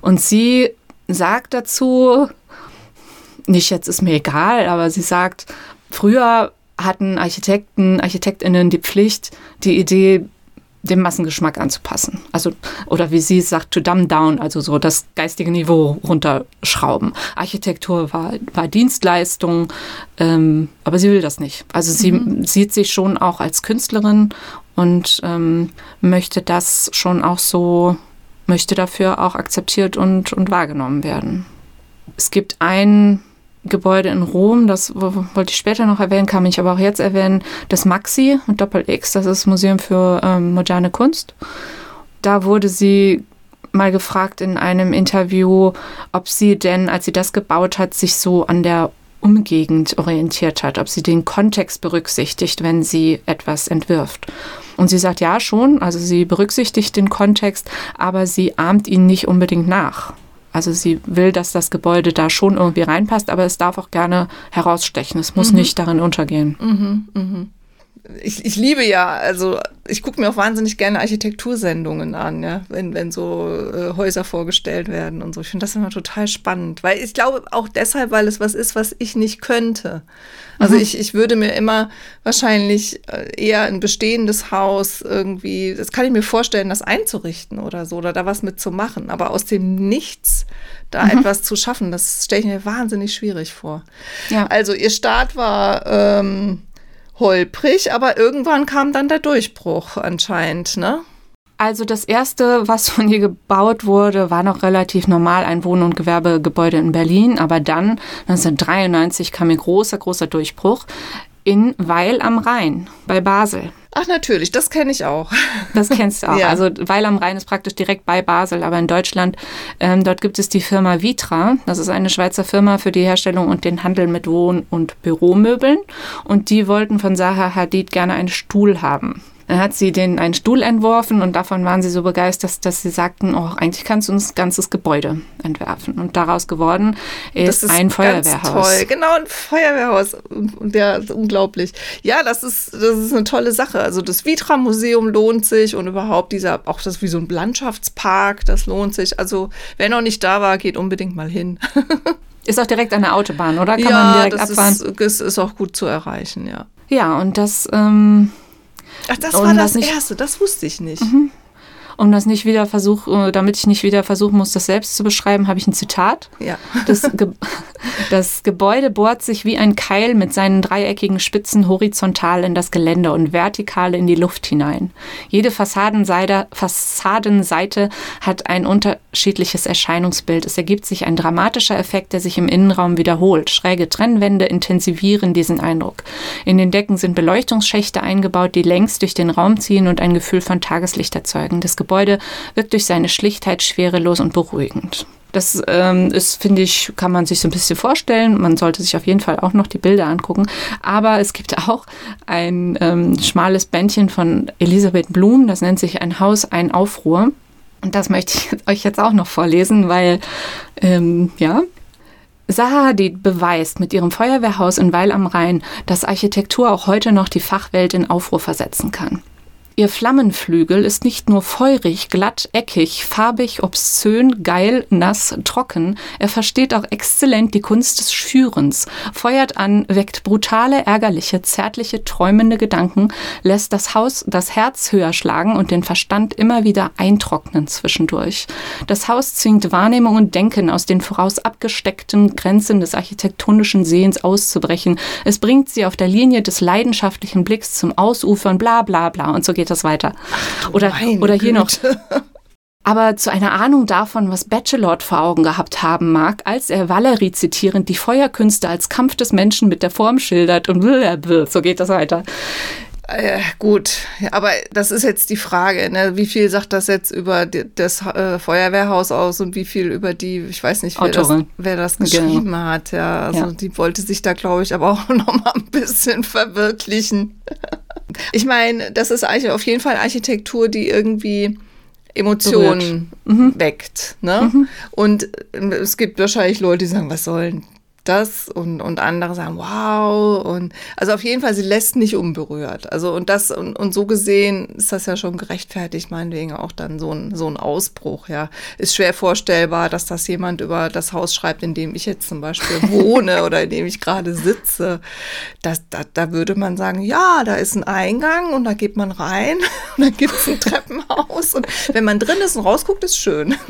und sie sagt dazu, nicht jetzt ist mir egal, aber sie sagt, Früher hatten Architekten, Architektinnen die Pflicht, die Idee dem Massengeschmack anzupassen. Also, oder wie sie sagt, to dumb down, also so das geistige Niveau runterschrauben. Architektur war, war Dienstleistung, ähm, aber sie will das nicht. Also sie mhm. sieht sich schon auch als Künstlerin und ähm, möchte das schon auch so, möchte dafür auch akzeptiert und, und wahrgenommen werden. Es gibt ein Gebäude in Rom, das wollte ich später noch erwähnen, kann ich aber auch jetzt erwähnen, das Maxi mit Doppel-X, das ist Museum für ähm, moderne Kunst. Da wurde sie mal gefragt in einem Interview, ob sie denn, als sie das gebaut hat, sich so an der Umgegend orientiert hat, ob sie den Kontext berücksichtigt, wenn sie etwas entwirft. Und sie sagt ja schon, also sie berücksichtigt den Kontext, aber sie ahmt ihn nicht unbedingt nach. Also sie will, dass das Gebäude da schon irgendwie reinpasst, aber es darf auch gerne herausstechen. Es muss mhm. nicht darin untergehen. Mhm, mhm. Ich, ich liebe ja, also ich gucke mir auch wahnsinnig gerne Architektursendungen an, ja, wenn, wenn so äh, Häuser vorgestellt werden und so. Ich finde das immer total spannend, weil ich glaube auch deshalb, weil es was ist, was ich nicht könnte. Also mhm. ich, ich würde mir immer wahrscheinlich äh, eher ein bestehendes Haus irgendwie, das kann ich mir vorstellen, das einzurichten oder so oder da was mitzumachen. Aber aus dem Nichts da mhm. etwas zu schaffen, das stelle ich mir wahnsinnig schwierig vor. Ja. Also ihr Start war ähm, holprig, aber irgendwann kam dann der Durchbruch anscheinend, ne? Also das erste, was von ihr gebaut wurde, war noch relativ normal, ein Wohn- und Gewerbegebäude in Berlin. Aber dann, 1993, kam ein großer, großer Durchbruch in Weil am Rhein bei Basel. Ach natürlich, das kenne ich auch. Das kennst du auch. ja. Also Weil am Rhein ist praktisch direkt bei Basel, aber in Deutschland, ähm, dort gibt es die Firma Vitra. Das ist eine Schweizer Firma für die Herstellung und den Handel mit Wohn- und Büromöbeln. Und die wollten von Zaha Hadid gerne einen Stuhl haben. Dann hat sie den einen Stuhl entworfen und davon waren sie so begeistert, dass sie sagten, oh, eigentlich kannst du uns ein ganzes Gebäude entwerfen. Und daraus geworden ist, ist ein Feuerwehrhaus. toll, genau ein Feuerwehrhaus. Ja, unglaublich. Ja, das ist, das ist eine tolle Sache. Also das Vitra-Museum lohnt sich und überhaupt dieser, auch das wie so ein Landschaftspark, das lohnt sich. Also wer noch nicht da war, geht unbedingt mal hin. Ist auch direkt an der Autobahn, oder? Kann ja, man direkt das abfahren? Ist, ist auch gut zu erreichen, ja. Ja, und das ähm, Ach, das war das, das Erste, das wusste ich nicht. Mhm um das nicht wieder versuche, äh, damit ich nicht wieder versuchen muss, das selbst zu beschreiben, habe ich ein Zitat. Ja. Das, Ge das Gebäude bohrt sich wie ein Keil mit seinen dreieckigen Spitzen horizontal in das Gelände und vertikal in die Luft hinein. Jede Fassadenseite, Fassadenseite hat ein unterschiedliches Erscheinungsbild. Es ergibt sich ein dramatischer Effekt, der sich im Innenraum wiederholt. Schräge Trennwände intensivieren diesen Eindruck. In den Decken sind Beleuchtungsschächte eingebaut, die längs durch den Raum ziehen und ein Gefühl von Tageslicht erzeugen. Das Gebäude wirkt durch seine Schlichtheit schwerelos und beruhigend. Das ähm, ist, finde ich, kann man sich so ein bisschen vorstellen. Man sollte sich auf jeden Fall auch noch die Bilder angucken. Aber es gibt auch ein ähm, schmales Bändchen von Elisabeth Blum, das nennt sich Ein Haus, ein Aufruhr. Und das möchte ich euch jetzt auch noch vorlesen, weil, ähm, ja, Hadid beweist mit ihrem Feuerwehrhaus in Weil am Rhein, dass Architektur auch heute noch die Fachwelt in Aufruhr versetzen kann. Ihr Flammenflügel ist nicht nur feurig, glatt, eckig, farbig, obszön, geil, nass, trocken, er versteht auch exzellent die Kunst des Schürens, feuert an, weckt brutale, ärgerliche, zärtliche, träumende Gedanken, lässt das Haus das Herz höher schlagen und den Verstand immer wieder eintrocknen zwischendurch. Das Haus zwingt Wahrnehmung und Denken aus den voraus abgesteckten Grenzen des architektonischen Sehens auszubrechen. Es bringt sie auf der Linie des leidenschaftlichen Blicks zum Ausufern, bla bla bla und so geht geht das weiter. Oder, oder hier noch. Aber zu einer Ahnung davon, was Bachelor vor Augen gehabt haben mag, als er Valerie zitierend die Feuerkünste als Kampf des Menschen mit der Form schildert und so geht das weiter. Äh, gut, aber das ist jetzt die Frage, ne? wie viel sagt das jetzt über die, das äh, Feuerwehrhaus aus und wie viel über die, ich weiß nicht, wer, das, wer das, geschrieben genau. hat. Ja, also ja. die wollte sich da, glaube ich, aber auch noch mal ein bisschen verwirklichen. ich meine, das ist auf jeden Fall Architektur, die irgendwie Emotionen mhm. weckt. Ne? Mhm. Und es gibt wahrscheinlich Leute, die sagen, was sollen das und, und andere sagen, wow. Und also auf jeden Fall, sie lässt nicht unberührt. Also und das, und, und so gesehen ist das ja schon gerechtfertigt, meinetwegen auch dann so ein, so ein Ausbruch, ja. Ist schwer vorstellbar, dass das jemand über das Haus schreibt, in dem ich jetzt zum Beispiel wohne oder in dem ich gerade sitze. Das, da, da würde man sagen, ja, da ist ein Eingang und da geht man rein und dann gibt es ein Treppenhaus. Und wenn man drin ist und rausguckt, ist schön.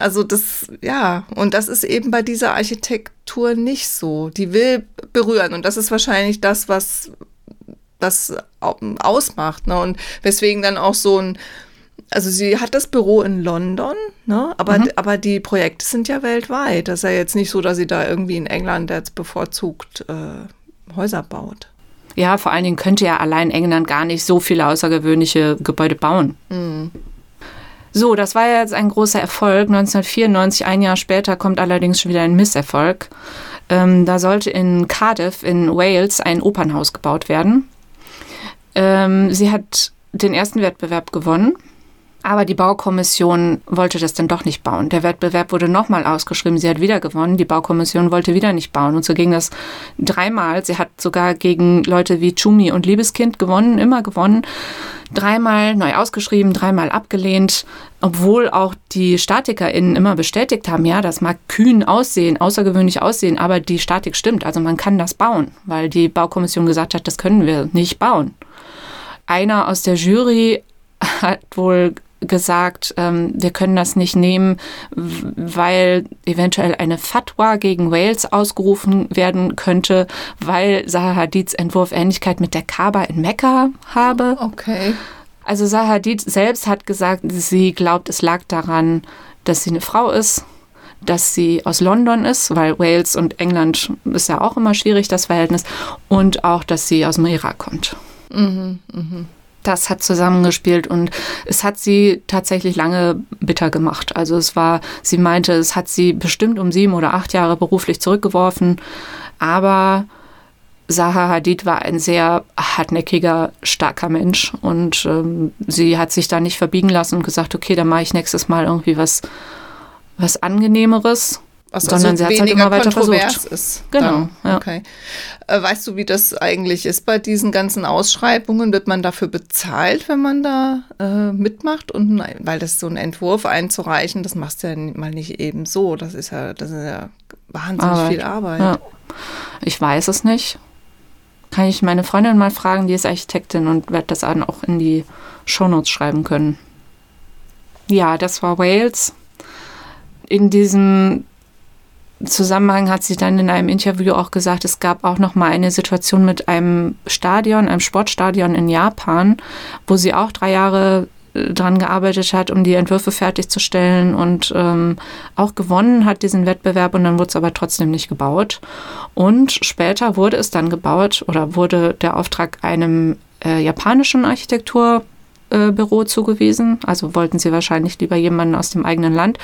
Also das, ja, und das ist eben bei dieser Architektur nicht so. Die will berühren und das ist wahrscheinlich das, was das ausmacht. Ne? Und weswegen dann auch so ein, also sie hat das Büro in London, ne? aber, mhm. aber die Projekte sind ja weltweit. Das ist ja jetzt nicht so, dass sie da irgendwie in England jetzt bevorzugt äh, Häuser baut. Ja, vor allen Dingen könnte ja allein England gar nicht so viele außergewöhnliche Gebäude bauen. Mhm. So, das war jetzt ein großer Erfolg. 1994, ein Jahr später, kommt allerdings schon wieder ein Misserfolg. Ähm, da sollte in Cardiff in Wales ein Opernhaus gebaut werden. Ähm, sie hat den ersten Wettbewerb gewonnen Aber die Baukommission wollte das dann doch nicht bauen. Der Wettbewerb wurde nochmal ausgeschrieben. Sie hat wieder gewonnen. Die Baukommission wollte wieder nicht bauen. Und so ging das dreimal. Sie hat sogar gegen Leute wie Chumi und Liebeskind gewonnen, immer gewonnen. Dreimal neu ausgeschrieben, dreimal abgelehnt. Obwohl auch die StatikerInnen immer bestätigt haben, ja, das mag kühn aussehen, außergewöhnlich aussehen, aber die Statik stimmt. Also man kann das bauen, weil die Baukommission gesagt hat, das können wir nicht bauen. Einer aus der Jury hat wohl gesagt, ähm, wir können das nicht nehmen, weil eventuell eine Fatwa gegen Wales ausgerufen werden könnte, weil Zaha Hadids Entwurf Ähnlichkeit mit der Kaaba in Mekka habe. Okay. Also Zaha Hadid selbst hat gesagt, sie glaubt, es lag daran, dass sie eine Frau ist, dass sie aus London ist, weil Wales und England ist ja auch immer schwierig, das Verhältnis, und auch, dass sie aus dem Irak kommt. Mhm, mh das hat zusammengespielt und es hat sie tatsächlich lange bitter gemacht. Also es war, sie meinte, es hat sie bestimmt um sieben oder acht Jahre beruflich zurückgeworfen, aber Zaha Hadid war ein sehr hartnäckiger, starker Mensch und ähm, sie hat sich da nicht verbiegen lassen und gesagt, okay, dann mache ich nächstes Mal irgendwie was, was angenehmeres was sondern also sie hat halt immer weiter versucht. ist. Genau. Ja. Okay. Äh, weißt du, wie das eigentlich ist bei diesen ganzen Ausschreibungen? Wird man dafür bezahlt, wenn man da äh, mitmacht? Und weil das so ein Entwurf einzureichen, das machst du ja mal nicht eben so. Das ist ja, das ist ja wahnsinnig Arbeit. viel Arbeit. Ja. Ich weiß es nicht. Kann ich meine Freundin mal fragen, die ist Architektin und werde das dann auch in die Shownotes schreiben können. Ja, das war Wales. In diesem Zusammenhang hat sie dann in einem Interview auch gesagt, es gab auch noch mal eine Situation mit einem Stadion, einem Sportstadion in Japan, wo sie auch drei Jahre äh, dran gearbeitet hat, um die Entwürfe fertigzustellen und ähm, auch gewonnen hat diesen Wettbewerb und dann wurde es aber trotzdem nicht gebaut. Und später wurde es dann gebaut oder wurde der Auftrag einem äh, japanischen Architektur Büro zugewiesen. Also wollten sie wahrscheinlich lieber jemanden aus dem eigenen Land.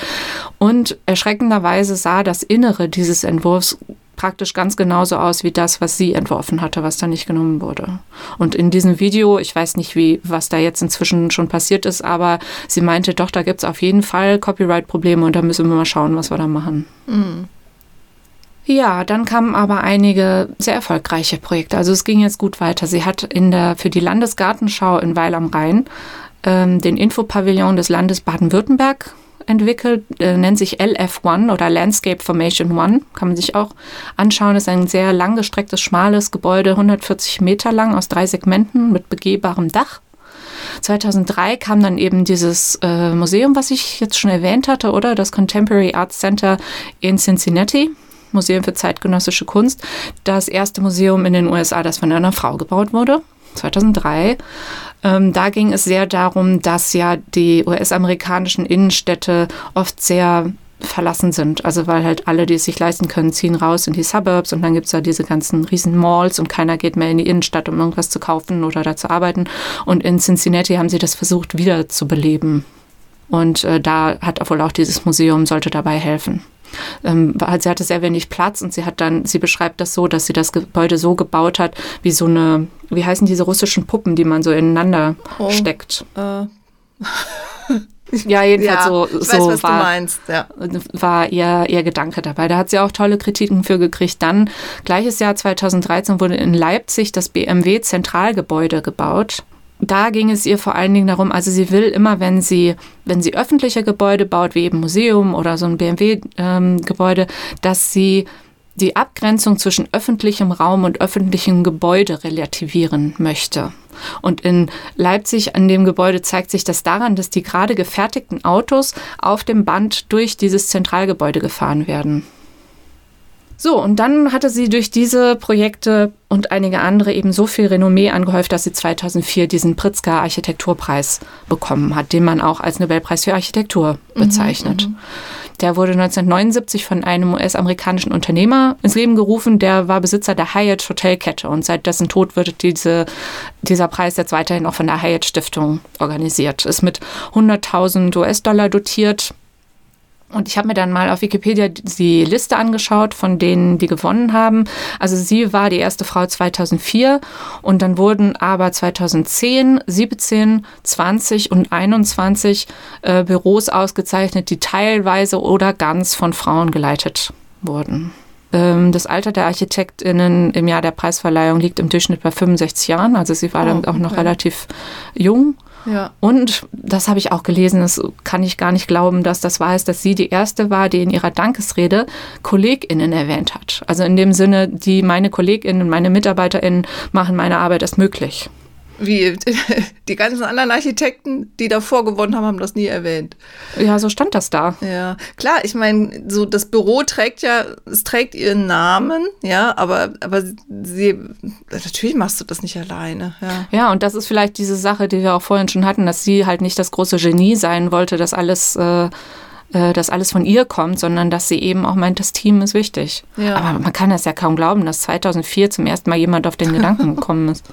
Und erschreckenderweise sah das Innere dieses Entwurfs praktisch ganz genauso aus wie das, was sie entworfen hatte, was da nicht genommen wurde. Und in diesem Video, ich weiß nicht, wie, was da jetzt inzwischen schon passiert ist, aber sie meinte, doch, da gibt es auf jeden Fall Copyright-Probleme und da müssen wir mal schauen, was wir da machen. Mhm. Ja, dann kamen aber einige sehr erfolgreiche Projekte. Also es ging jetzt gut weiter. Sie hat in der, für die Landesgartenschau in Weil am Rhein ähm, den Infopavillon des Landes Baden-Württemberg entwickelt, äh, nennt sich LF1 oder Landscape Formation One, kann man sich auch anschauen. ist ein sehr langgestrecktes, schmales Gebäude, 140 Meter lang aus drei Segmenten mit begehbarem Dach. 2003 kam dann eben dieses äh, Museum, was ich jetzt schon erwähnt hatte, oder das Contemporary Arts Center in Cincinnati. Museum für zeitgenössische Kunst, das erste Museum in den USA, das von einer Frau gebaut wurde. 2003. Ähm, da ging es sehr darum, dass ja die US-amerikanischen Innenstädte oft sehr verlassen sind. Also weil halt alle, die es sich leisten können, ziehen raus in die Suburbs und dann gibt es ja diese ganzen riesen Malls und keiner geht mehr in die Innenstadt, um irgendwas zu kaufen oder da zu arbeiten. Und in Cincinnati haben sie das versucht wieder zu beleben. Und äh, da hat wohl auch dieses Museum sollte dabei helfen. Ähm, sie hatte sehr wenig Platz und sie hat dann, sie beschreibt das so, dass sie das Gebäude so gebaut hat, wie so eine, wie heißen diese russischen Puppen, die man so ineinander oh, steckt. Äh. Ja, jedenfalls ja, so, ich weiß, was war. Ja. war ihr, ihr Gedanke dabei. Da hat sie auch tolle Kritiken für gekriegt. Dann, gleiches Jahr 2013, wurde in Leipzig das BMW Zentralgebäude gebaut da ging es ihr vor allen Dingen darum, also sie will immer, wenn sie, wenn sie öffentliche Gebäude baut, wie eben Museum oder so ein BMW-Gebäude, ähm, dass sie die Abgrenzung zwischen öffentlichem Raum und öffentlichem Gebäude relativieren möchte. Und in Leipzig an dem Gebäude zeigt sich das daran, dass die gerade gefertigten Autos auf dem Band durch dieses Zentralgebäude gefahren werden. So, und dann hatte sie durch diese Projekte und einige andere eben so viel Renommee angehäuft, dass sie 2004 diesen Pritzker Architekturpreis bekommen hat, den man auch als Nobelpreis für Architektur mhm, bezeichnet. Mhm, der wurde 1979 von einem US-amerikanischen Unternehmer ins Leben gerufen. Der war Besitzer der Hyatt Hotelkette und seit dessen Tod wird diese, dieser Preis jetzt weiterhin auch von der Hyatt Stiftung organisiert. Ist mit 100.000 US-Dollar dotiert Und ich habe mir dann mal auf Wikipedia die Liste angeschaut von denen, die gewonnen haben. Also sie war die erste Frau 2004 und dann wurden aber 2010, 17, 20 und 21 äh, Büros ausgezeichnet, die teilweise oder ganz von Frauen geleitet wurden. Ähm, das Alter der Architektinnen im Jahr der Preisverleihung liegt im Durchschnitt bei 65 Jahren. Also sie war oh, dann auch noch relativ jung. Ja. Und das habe ich auch gelesen, das kann ich gar nicht glauben, dass das wahr ist, dass sie die erste war, die in ihrer Dankesrede KollegInnen erwähnt hat. Also in dem Sinne, die meine KollegInnen, meine MitarbeiterInnen machen meine Arbeit erst möglich. Wie die ganzen anderen Architekten, die davor gewonnen haben, haben das nie erwähnt. Ja, so stand das da. Ja, klar, ich meine, so das Büro trägt ja, es trägt ihren Namen, ja, aber, aber sie, natürlich machst du das nicht alleine. Ja. ja, und das ist vielleicht diese Sache, die wir auch vorhin schon hatten, dass sie halt nicht das große Genie sein wollte, dass alles. Äh, äh dass alles von ihr kommt, sondern dass sie eben auch meint, das Team ist wichtig. Ja. Aber man kann das ja kaum glauben, dass 2004 zum ersten Mal jemand auf den Gedanken gekommen ist.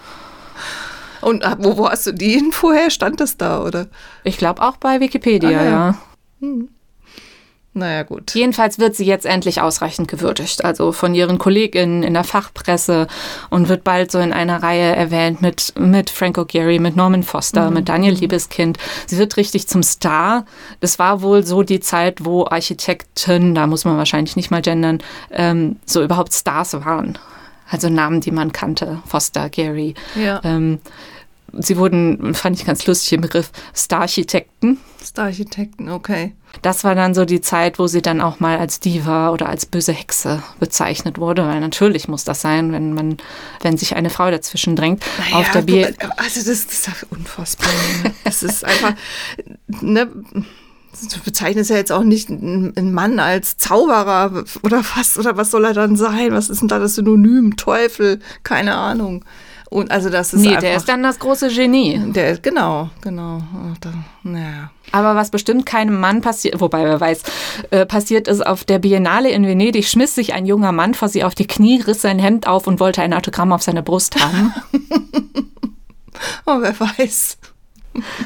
Und ah, wo, wo hast du die Info her? Stand das da, oder? Ich glaube auch bei Wikipedia, ah, ja. ja. Hm. Naja, gut. Jedenfalls wird sie jetzt endlich ausreichend gewürdigt, also von ihren KollegInnen in der Fachpresse und wird bald so in einer Reihe erwähnt mit, mit Frank O'Gary, mit Norman Foster, mhm. mit Daniel Liebeskind. Sie wird richtig zum Star. Das war wohl so die Zeit, wo Architekten, da muss man wahrscheinlich nicht mal gendern, ähm, so überhaupt Stars waren. Also Namen, die man kannte, Foster, Gary. Ja. Ähm, sie wurden, fand ich ganz lustig im Begriff, Stararchitekten. Stararchitekten, okay. Das war dann so die Zeit, wo sie dann auch mal als Diva oder als böse Hexe bezeichnet wurde, weil natürlich muss das sein, wenn man, wenn sich eine Frau dazwischen drängt. Naja, auf der Bier also das, das ist unfassbar. das ist einfach, ne, du bezeichnest ja jetzt auch nicht einen Mann als Zauberer oder was, oder was soll er dann sein? Was ist denn da das Synonym? Teufel? Keine Ahnung. Und also das ist nee, der ist dann das große Genie. Der ist, genau, genau. Naja. Aber was bestimmt keinem Mann passiert, wobei wer weiß, äh, passiert ist, auf der Biennale in Venedig schmiss sich ein junger Mann vor sie auf die Knie, riss sein Hemd auf und wollte ein Autogramm auf seine Brust haben. oh, wer weiß.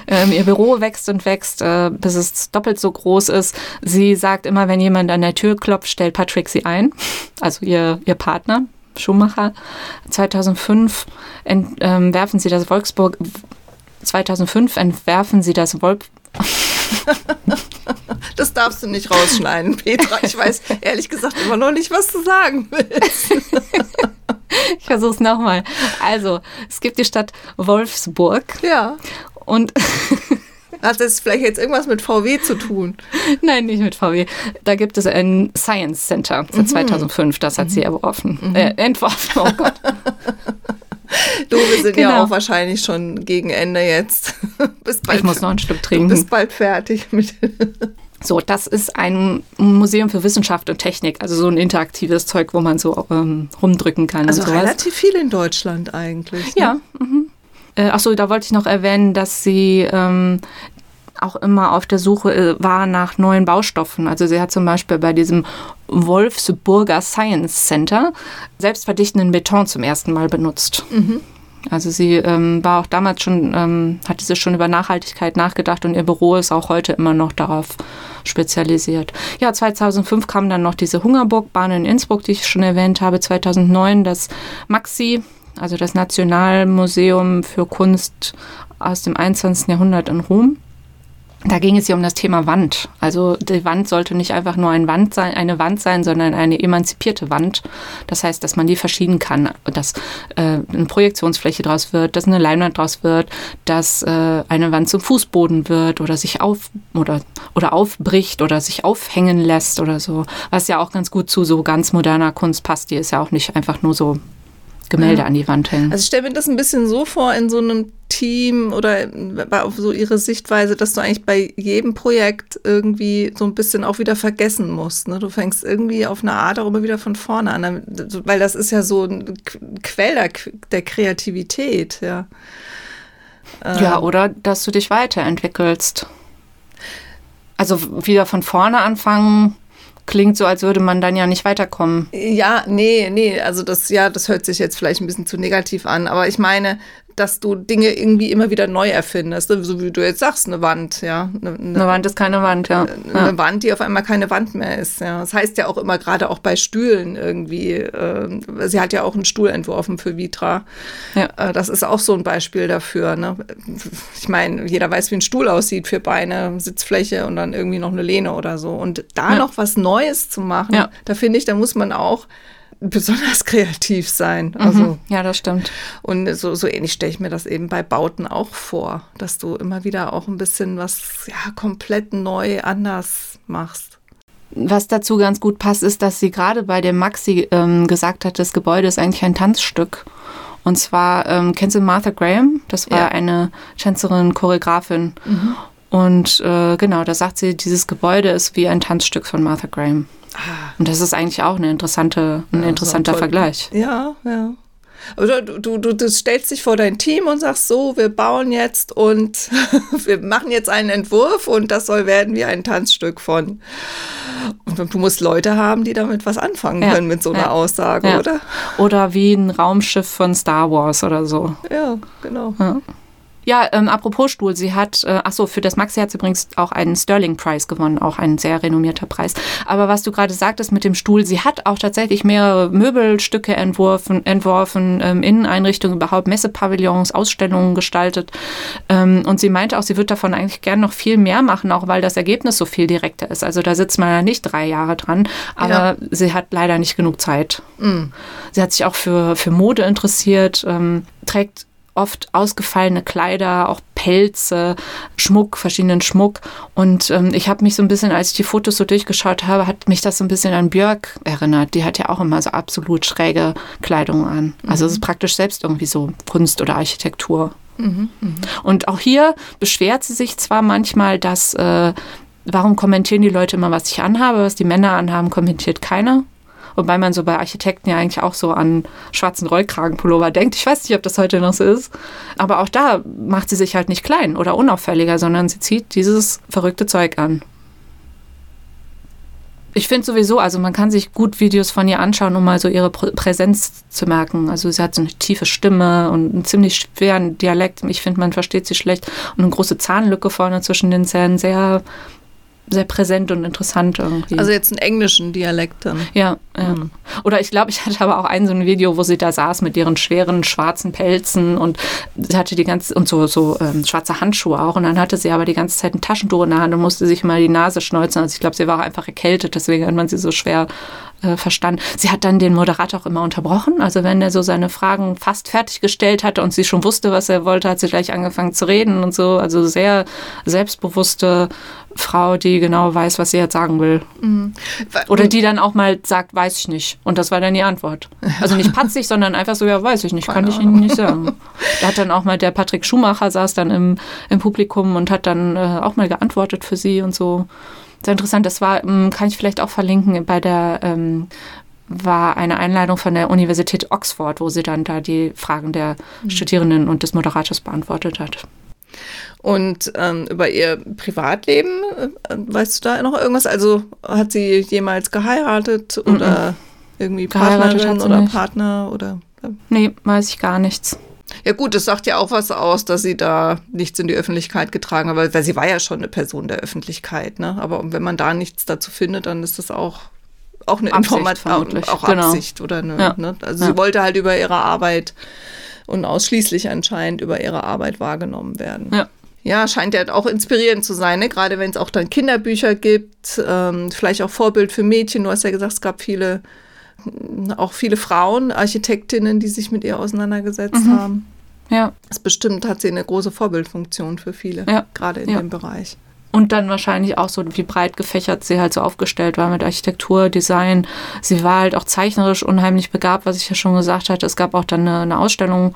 Ähm, ihr Büro wächst und wächst, äh, bis es doppelt so groß ist. Sie sagt immer, wenn jemand an der Tür klopft, stellt Patrick sie ein, also ihr, ihr Partner. Schumacher. 2005 entwerfen ähm, sie das Wolfsburg. 2005 entwerfen sie das Wolf. Das darfst du nicht rausschneiden, Petra. Ich weiß ehrlich gesagt immer noch nicht, was du sagen willst. Ich versuche es nochmal. Also, es gibt die Stadt Wolfsburg. Ja. Und Hat das vielleicht jetzt irgendwas mit VW zu tun? Nein, nicht mit VW. Da gibt es ein Science Center seit mhm. 2005. Das hat mhm. sie erworfen. Mhm. Äh, entworfen, oh Gott. Du, wir sind genau. ja auch wahrscheinlich schon gegen Ende jetzt. Bis bald, ich muss noch ein Stück trinken. Du bist bald fertig mit. So, das ist ein Museum für Wissenschaft und Technik, also so ein interaktives Zeug, wo man so ähm, rumdrücken kann. Also relativ viel in Deutschland eigentlich. Ne? Ja. Mhm. Äh, achso, da wollte ich noch erwähnen, dass sie ähm, auch immer auf der Suche äh, war nach neuen Baustoffen. Also sie hat zum Beispiel bei diesem Wolfsburger Science Center selbstverdichtenden Beton zum ersten Mal benutzt. Mhm. Also sie ähm, war auch damals schon, ähm, hatte sie schon über Nachhaltigkeit nachgedacht und ihr Büro ist auch heute immer noch darauf spezialisiert. Ja, 2005 kam dann noch diese Hungerburgbahn in Innsbruck, die ich schon erwähnt habe. 2009 das Maxi, also das Nationalmuseum für Kunst aus dem 21. Jahrhundert in Rom. Da ging es ja um das Thema Wand. Also die Wand sollte nicht einfach nur ein Wand sein, eine Wand sein, sondern eine emanzipierte Wand. Das heißt, dass man die verschieben kann, dass äh, eine Projektionsfläche draus wird, dass eine Leinwand draus wird, dass äh, eine Wand zum Fußboden wird oder sich auf oder, oder aufbricht oder sich aufhängen lässt oder so. Was ja auch ganz gut zu so ganz moderner Kunst passt. Die ist ja auch nicht einfach nur so Gemälde ja. an die Wand hängen. Also ich stelle mir das ein bisschen so vor in so einem Team oder auf so ihre Sichtweise, dass du eigentlich bei jedem Projekt irgendwie so ein bisschen auch wieder vergessen musst. Ne? Du fängst irgendwie auf eine Art auch immer wieder von vorne an, weil das ist ja so ein Quell der, der Kreativität, ja. Ja, ähm. oder dass du dich weiterentwickelst. Also wieder von vorne anfangen klingt so, als würde man dann ja nicht weiterkommen. Ja, nee, nee, also das, ja, das hört sich jetzt vielleicht ein bisschen zu negativ an, aber ich meine, dass du Dinge irgendwie immer wieder neu erfindest. So wie du jetzt sagst, eine Wand, ja. Eine, eine Wand ist keine Wand, ja. Eine ja. Wand, die auf einmal keine Wand mehr ist, ja. Das heißt ja auch immer, gerade auch bei Stühlen irgendwie, äh, sie hat ja auch einen Stuhl entworfen für Vitra. Ja. Äh, das ist auch so ein Beispiel dafür, ne? Ich meine, jeder weiß, wie ein Stuhl aussieht, für Beine, Sitzfläche und dann irgendwie noch eine Lehne oder so. Und da ja. noch was Neues zu machen, ja. da finde ich, da muss man auch besonders kreativ sein. Mhm. Also, ja, das stimmt. Und so, so ähnlich stelle ich mir das eben bei Bauten auch vor, dass du immer wieder auch ein bisschen was ja, komplett neu anders machst. Was dazu ganz gut passt, ist, dass sie gerade bei dem Maxi ähm, gesagt hat, das Gebäude ist eigentlich ein Tanzstück. Und zwar, ähm, kennst du Martha Graham? Das war ja. eine Tänzerin, Choreografin. Mhm. Und äh, genau, da sagt sie, dieses Gebäude ist wie ein Tanzstück von Martha Graham. Ah. Und das ist eigentlich auch eine interessante, ein ja, interessanter so Vergleich. Ja, ja. Oder du, du, du, du stellst dich vor dein Team und sagst so, wir bauen jetzt und wir machen jetzt einen Entwurf und das soll werden wie ein Tanzstück von. Und du musst Leute haben, die damit was anfangen ja. können mit so einer ja. Aussage, oder? Oder wie ein Raumschiff von Star Wars oder so. Ja, genau. Ja, ähm, apropos Stuhl, sie hat, äh, ach so, für das Maxi hat sie übrigens auch einen Sterling Prize gewonnen, auch ein sehr renommierter Preis. Aber was du gerade sagtest mit dem Stuhl, sie hat auch tatsächlich mehrere Möbelstücke entworfen, entworfen ähm, Inneneinrichtungen, überhaupt Messepavillons, Ausstellungen gestaltet. Ähm, und sie meinte auch, sie wird davon eigentlich gern noch viel mehr machen, auch weil das Ergebnis so viel direkter ist. Also da sitzt man ja nicht drei Jahre dran, aber ja. sie hat leider nicht genug Zeit. Mhm. Sie hat sich auch für, für Mode interessiert, ähm, trägt oft ausgefallene Kleider, auch Pelze, Schmuck, verschiedenen Schmuck. Und ähm, ich habe mich so ein bisschen, als ich die Fotos so durchgeschaut habe, hat mich das so ein bisschen an Björk erinnert. Die hat ja auch immer so absolut schräge Kleidung an. Also es ist praktisch selbst irgendwie so Kunst oder Architektur. Mhm, mh. Und auch hier beschwert sie sich zwar manchmal, dass äh, warum kommentieren die Leute immer, was ich anhabe, was die Männer anhaben, kommentiert keiner. Wobei man so bei Architekten ja eigentlich auch so an schwarzen Rollkragenpullover denkt. Ich weiß nicht, ob das heute noch so ist. Aber auch da macht sie sich halt nicht klein oder unauffälliger, sondern sie zieht dieses verrückte Zeug an. Ich finde sowieso, also man kann sich gut Videos von ihr anschauen, um mal so ihre Präsenz zu merken. Also sie hat so eine tiefe Stimme und einen ziemlich schweren Dialekt. Ich finde, man versteht sie schlecht. Und eine große Zahnlücke vorne zwischen den Zähnen. Sehr sehr präsent und interessant irgendwie. Also jetzt einen englischen Dialekt dann. Ja, ja. Mhm. Oder ich glaube, ich hatte aber auch ein so ein Video, wo sie da saß mit ihren schweren schwarzen Pelzen und sie hatte die ganze und so so ähm, schwarze Handschuhe auch und dann hatte sie aber die ganze Zeit ein Taschentuch in der Hand und musste sich mal die Nase schneuzen. Also ich glaube, sie war auch einfach erkältet, deswegen hat man sie so schwer äh, verstanden. Sie hat dann den Moderator auch immer unterbrochen. Also wenn er so seine Fragen fast fertiggestellt hatte und sie schon wusste, was er wollte, hat sie gleich angefangen zu reden und so. Also sehr selbstbewusste Frau, die genau weiß, was sie jetzt sagen will. Mhm. Oder die dann auch mal sagt, weiß ich nicht. Und das war dann die Antwort. Also nicht patzig, sondern einfach so, ja, weiß ich nicht, kann ich Ihnen nicht sagen. Da hat dann auch mal der Patrick Schumacher saß dann im, im Publikum und hat dann äh, auch mal geantwortet für sie und so. Sehr interessant. Das war, ähm, kann ich vielleicht auch verlinken, bei der ähm, war eine Einladung von der Universität Oxford, wo sie dann da die Fragen der mhm. Studierenden und des Moderators beantwortet hat. Und ähm, über ihr Privatleben, äh, weißt du da noch irgendwas? Also hat sie jemals geheiratet oder irgendwie Partnerin oder nicht. Partner oder? Äh? Nee, weiß ich gar nichts. Ja gut, das sagt ja auch was aus, dass sie da nichts in die Öffentlichkeit getragen hat, weil, sie war ja schon eine Person der Öffentlichkeit, ne? Aber wenn man da nichts dazu findet, dann ist das auch auch eine Information, auch genau. Absicht oder eine, ja. ne? Also ja. sie wollte halt über ihre Arbeit und ausschließlich anscheinend über ihre Arbeit wahrgenommen werden. Ja. Ja, scheint ja auch inspirierend zu sein, ne? gerade wenn es auch dann Kinderbücher gibt, ähm, vielleicht auch Vorbild für Mädchen. Du hast ja gesagt, es gab viele auch viele Frauen, Architektinnen, die sich mit ihr auseinandergesetzt mhm. haben. Ja. Das bestimmt hat sie eine große Vorbildfunktion für viele, ja. gerade in ja. dem Bereich. Und dann wahrscheinlich auch so, wie breit gefächert sie halt so aufgestellt war mit Architektur, Design. Sie war halt auch zeichnerisch unheimlich begabt, was ich ja schon gesagt hatte. Es gab auch dann eine, eine Ausstellung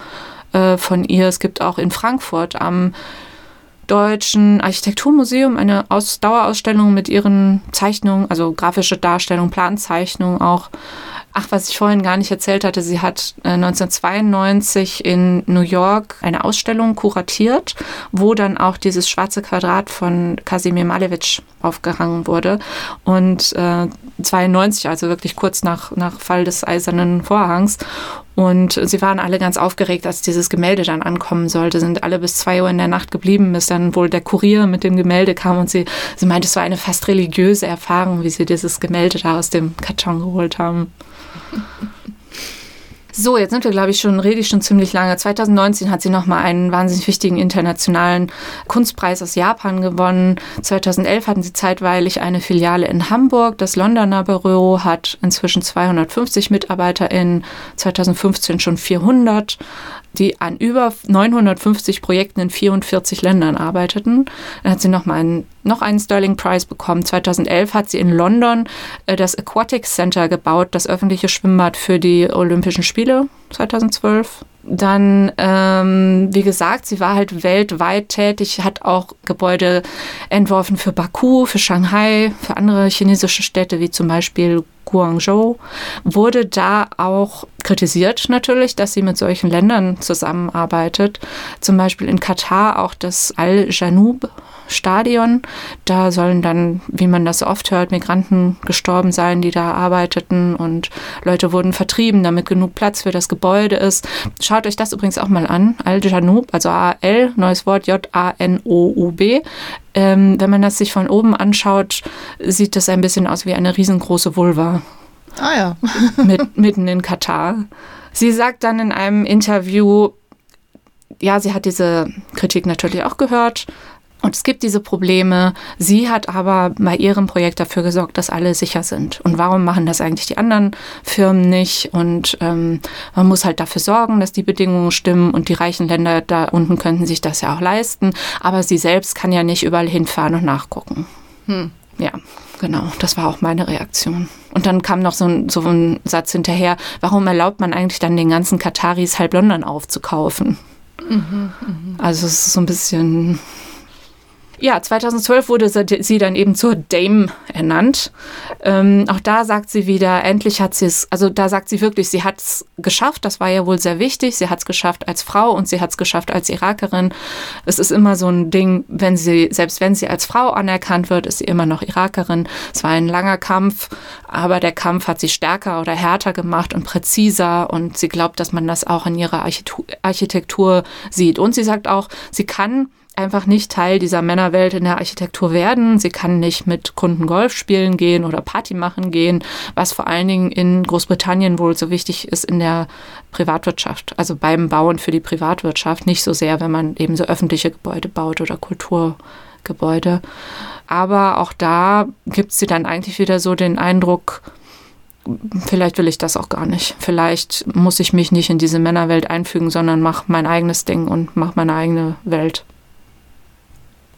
äh, von ihr. Es gibt auch in Frankfurt am Deutschen Architekturmuseum eine Aus Dauerausstellung mit ihren Zeichnungen, also grafische Darstellung, Planzeichnungen auch Ach, was ich vorhin gar nicht erzählt hatte, sie hat 1992 äh, in New York eine Ausstellung kuratiert, wo dann auch dieses schwarze Quadrat von Kasimir Malevich aufgehangen wurde. Und äh, 92, also wirklich kurz nach, nach Fall des Eisernen Vorhangs. Und sie waren alle ganz aufgeregt, als dieses Gemälde dann ankommen sollte, sind alle bis zwei Uhr in der Nacht geblieben, bis dann wohl der Kurier mit dem Gemälde kam und sie, sie meinte, es war eine fast religiöse Erfahrung, wie sie dieses Gemälde da aus dem Karton geholt haben. So, jetzt sind wir, glaube ich, schon, rede ich schon ziemlich lange. 2019 hat sie nochmal einen wahnsinnig wichtigen internationalen Kunstpreis aus Japan gewonnen. 2011 hatten sie zeitweilig eine Filiale in Hamburg. Das Londoner Büro hat inzwischen 250 MitarbeiterInnen, 2015 schon 400 die an über 950 Projekten in 44 Ländern arbeiteten. Dann hat sie noch, mal einen, noch einen Sterling Prize bekommen. 2011 hat sie in London äh, das Aquatic Center gebaut, das öffentliche Schwimmbad für die Olympischen Spiele 2012. Dann, ähm, wie gesagt, sie war halt weltweit tätig, hat auch Gebäude entworfen für Baku, für Shanghai, für andere chinesische Städte wie zum Beispiel Guangzhou. Wurde da auch kritisiert natürlich, dass sie mit solchen Ländern zusammenarbeitet. Zum Beispiel in Katar auch das Al-Janoub Stadion. Da sollen dann, wie man das oft hört, Migranten gestorben sein, die da arbeiteten und Leute wurden vertrieben, damit genug Platz für das Gebäude ist. Schaut euch das übrigens auch mal an. Al-Janoub, also A-L, neues Wort, J-A-N-O-U-B. Ähm, wenn man das sich von oben anschaut, sieht das ein bisschen aus wie eine riesengroße Vulva. Ah ja. mit, mitten in Katar. Sie sagt dann in einem Interview, ja, sie hat diese Kritik natürlich auch gehört, und es gibt diese Probleme. Sie hat aber bei ihrem Projekt dafür gesorgt, dass alle sicher sind. Und warum machen das eigentlich die anderen Firmen nicht? Und ähm, man muss halt dafür sorgen, dass die Bedingungen stimmen. Und die reichen Länder da unten könnten sich das ja auch leisten. Aber sie selbst kann ja nicht überall hinfahren und nachgucken. Hm. Ja, genau. Das war auch meine Reaktion. Und dann kam noch so ein, so ein Satz hinterher. Warum erlaubt man eigentlich dann den ganzen Kataris halb London aufzukaufen? Mhm, mh. Also es ist so ein bisschen ja, 2012 wurde sie dann eben zur Dame ernannt. Ähm, auch da sagt sie wieder, endlich hat sie es, also da sagt sie wirklich, sie hat es geschafft, das war ja wohl sehr wichtig, sie hat es geschafft als Frau und sie hat es geschafft als Irakerin. Es ist immer so ein Ding, wenn sie, selbst wenn sie als Frau anerkannt wird, ist sie immer noch Irakerin. Es war ein langer Kampf, aber der Kampf hat sie stärker oder härter gemacht und präziser und sie glaubt, dass man das auch in ihrer Architektur sieht. Und sie sagt auch, sie kann einfach nicht Teil dieser Männerwelt in der Architektur werden. Sie kann nicht mit Kunden Golf spielen gehen oder Party machen gehen, was vor allen Dingen in Großbritannien wohl so wichtig ist in der Privatwirtschaft, also beim Bauen für die Privatwirtschaft, nicht so sehr, wenn man eben so öffentliche Gebäude baut oder Kulturgebäude. Aber auch da gibt sie dann eigentlich wieder so den Eindruck, vielleicht will ich das auch gar nicht. Vielleicht muss ich mich nicht in diese Männerwelt einfügen, sondern mache mein eigenes Ding und mache meine eigene Welt.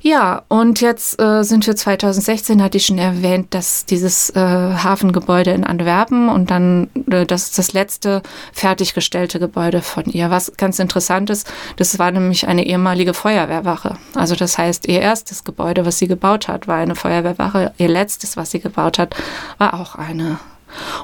Ja, und jetzt äh, sind wir 2016, hatte ich schon erwähnt, dass dieses äh, Hafengebäude in Antwerpen und dann äh, das ist das letzte fertiggestellte Gebäude von ihr. Was ganz interessant ist, das war nämlich eine ehemalige Feuerwehrwache. Also das heißt, ihr erstes Gebäude, was sie gebaut hat, war eine Feuerwehrwache. Ihr letztes, was sie gebaut hat, war auch eine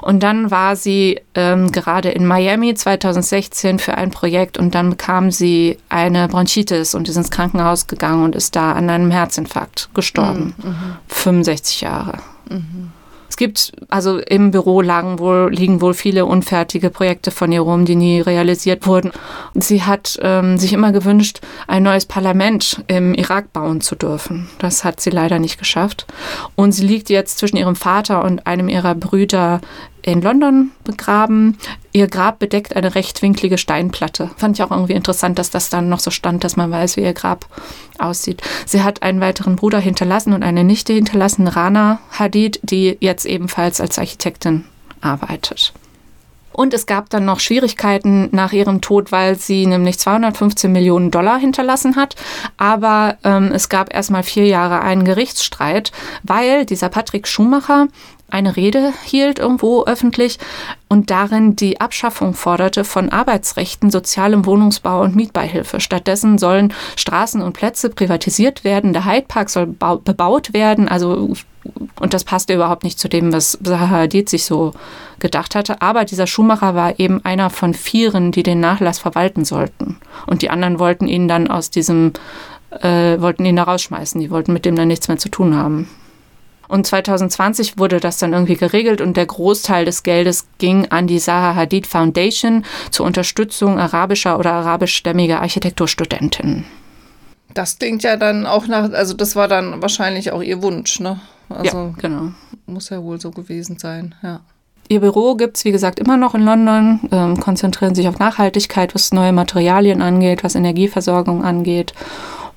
und dann war sie ähm, gerade in Miami 2016 für ein Projekt und dann bekam sie eine Bronchitis und ist ins Krankenhaus gegangen und ist da an einem Herzinfarkt gestorben. Mhm. 65 mhm. Jahre. Mhm. Gibt, also im Büro lagen wohl, liegen wohl viele unfertige Projekte von ihr rum, die nie realisiert wurden. Sie hat ähm, sich immer gewünscht, ein neues Parlament im Irak bauen zu dürfen. Das hat sie leider nicht geschafft. Und sie liegt jetzt zwischen ihrem Vater und einem ihrer Brüder in London begraben. Ihr Grab bedeckt eine rechtwinklige Steinplatte. Fand ich auch irgendwie interessant, dass das dann noch so stand, dass man weiß, wie ihr Grab aussieht. Sie hat einen weiteren Bruder hinterlassen und eine Nichte hinterlassen, Rana Hadid, die jetzt ebenfalls als Architektin arbeitet. Und es gab dann noch Schwierigkeiten nach ihrem Tod, weil sie nämlich 215 Millionen Dollar hinterlassen hat. Aber ähm, es gab erstmal vier Jahre einen Gerichtsstreit, weil dieser Patrick Schumacher eine Rede hielt irgendwo öffentlich und darin die Abschaffung forderte von Arbeitsrechten, sozialem Wohnungsbau und Mietbeihilfe. Stattdessen sollen Straßen und Plätze privatisiert werden, der Hyde Park soll bebaut werden, also und das passte überhaupt nicht zu dem, was Zaha Hadid sich so gedacht hatte. Aber dieser Schuhmacher war eben einer von vieren, die den Nachlass verwalten sollten. Und die anderen wollten ihn dann aus diesem, äh, wollten ihn da rausschmeißen. Die wollten mit dem dann nichts mehr zu tun haben. Und 2020 wurde das dann irgendwie geregelt und der Großteil des Geldes ging an die Zaha Hadid Foundation zur Unterstützung arabischer oder arabischstämmiger Architekturstudentinnen. Das klingt ja dann auch nach, also das war dann wahrscheinlich auch ihr Wunsch, ne? Also ja, genau. Muss ja wohl so gewesen sein, ja. Ihr Büro gibt es, wie gesagt, immer noch in London, ähm, konzentrieren sich auf Nachhaltigkeit, was neue Materialien angeht, was Energieversorgung angeht.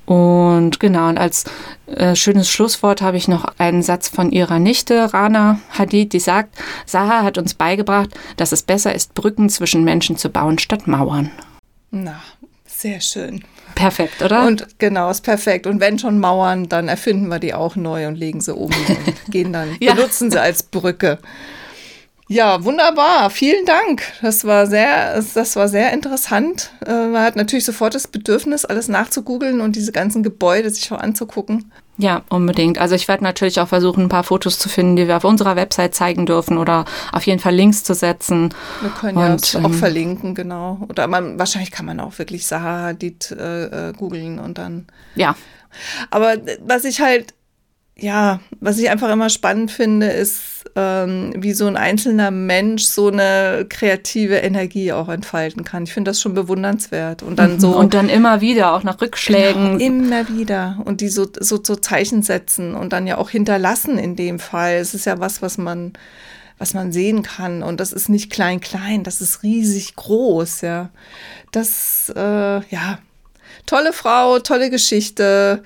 Und genau, und als äh, schönes Schlusswort habe ich noch einen Satz von ihrer Nichte, Rana Hadid, die sagt, Saha hat uns beigebracht, dass es besser ist, Brücken zwischen Menschen zu bauen, statt Mauern. Na, sehr schön. Perfekt, oder? Und genau, ist perfekt. Und wenn schon Mauern, dann erfinden wir die auch neu und legen sie um und gehen dann, ja. benutzen sie als Brücke. Ja, wunderbar. Vielen Dank. Das war sehr, das war sehr interessant. Äh, man hat natürlich sofort das Bedürfnis, alles nachzugoogeln und diese ganzen Gebäude sich auch anzugucken. Ja, unbedingt. Also ich werde natürlich auch versuchen, ein paar Fotos zu finden, die wir auf unserer Website zeigen dürfen oder auf jeden Fall Links zu setzen. Wir können ja und, auch ähm, verlinken, genau. Oder man, wahrscheinlich kann man auch wirklich Saha Hadid äh, äh, googeln und dann. Ja. Aber was ich halt ja, was ich einfach immer spannend finde, ist, ähm, wie so ein einzelner Mensch so eine kreative Energie auch entfalten kann. Ich finde das schon bewundernswert. Und dann so. Und dann immer wieder, auch nach Rückschlägen. Genau, immer wieder. Und die so, so, so Zeichen setzen und dann ja auch hinterlassen in dem Fall. Es ist ja was, was man, was man sehen kann. Und das ist nicht klein, klein, das ist riesig groß, ja. Das, äh, ja, tolle Frau, tolle Geschichte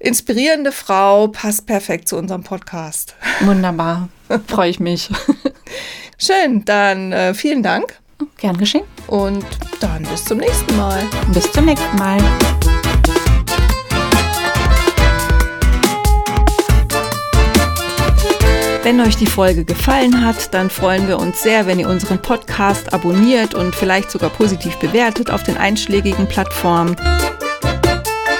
inspirierende Frau, passt perfekt zu unserem Podcast. Wunderbar, freue ich mich. Schön, dann äh, vielen Dank. Gern geschehen. Und dann bis zum nächsten Mal. Bis zum nächsten Mal. Wenn euch die Folge gefallen hat, dann freuen wir uns sehr, wenn ihr unseren Podcast abonniert und vielleicht sogar positiv bewertet auf den einschlägigen Plattformen.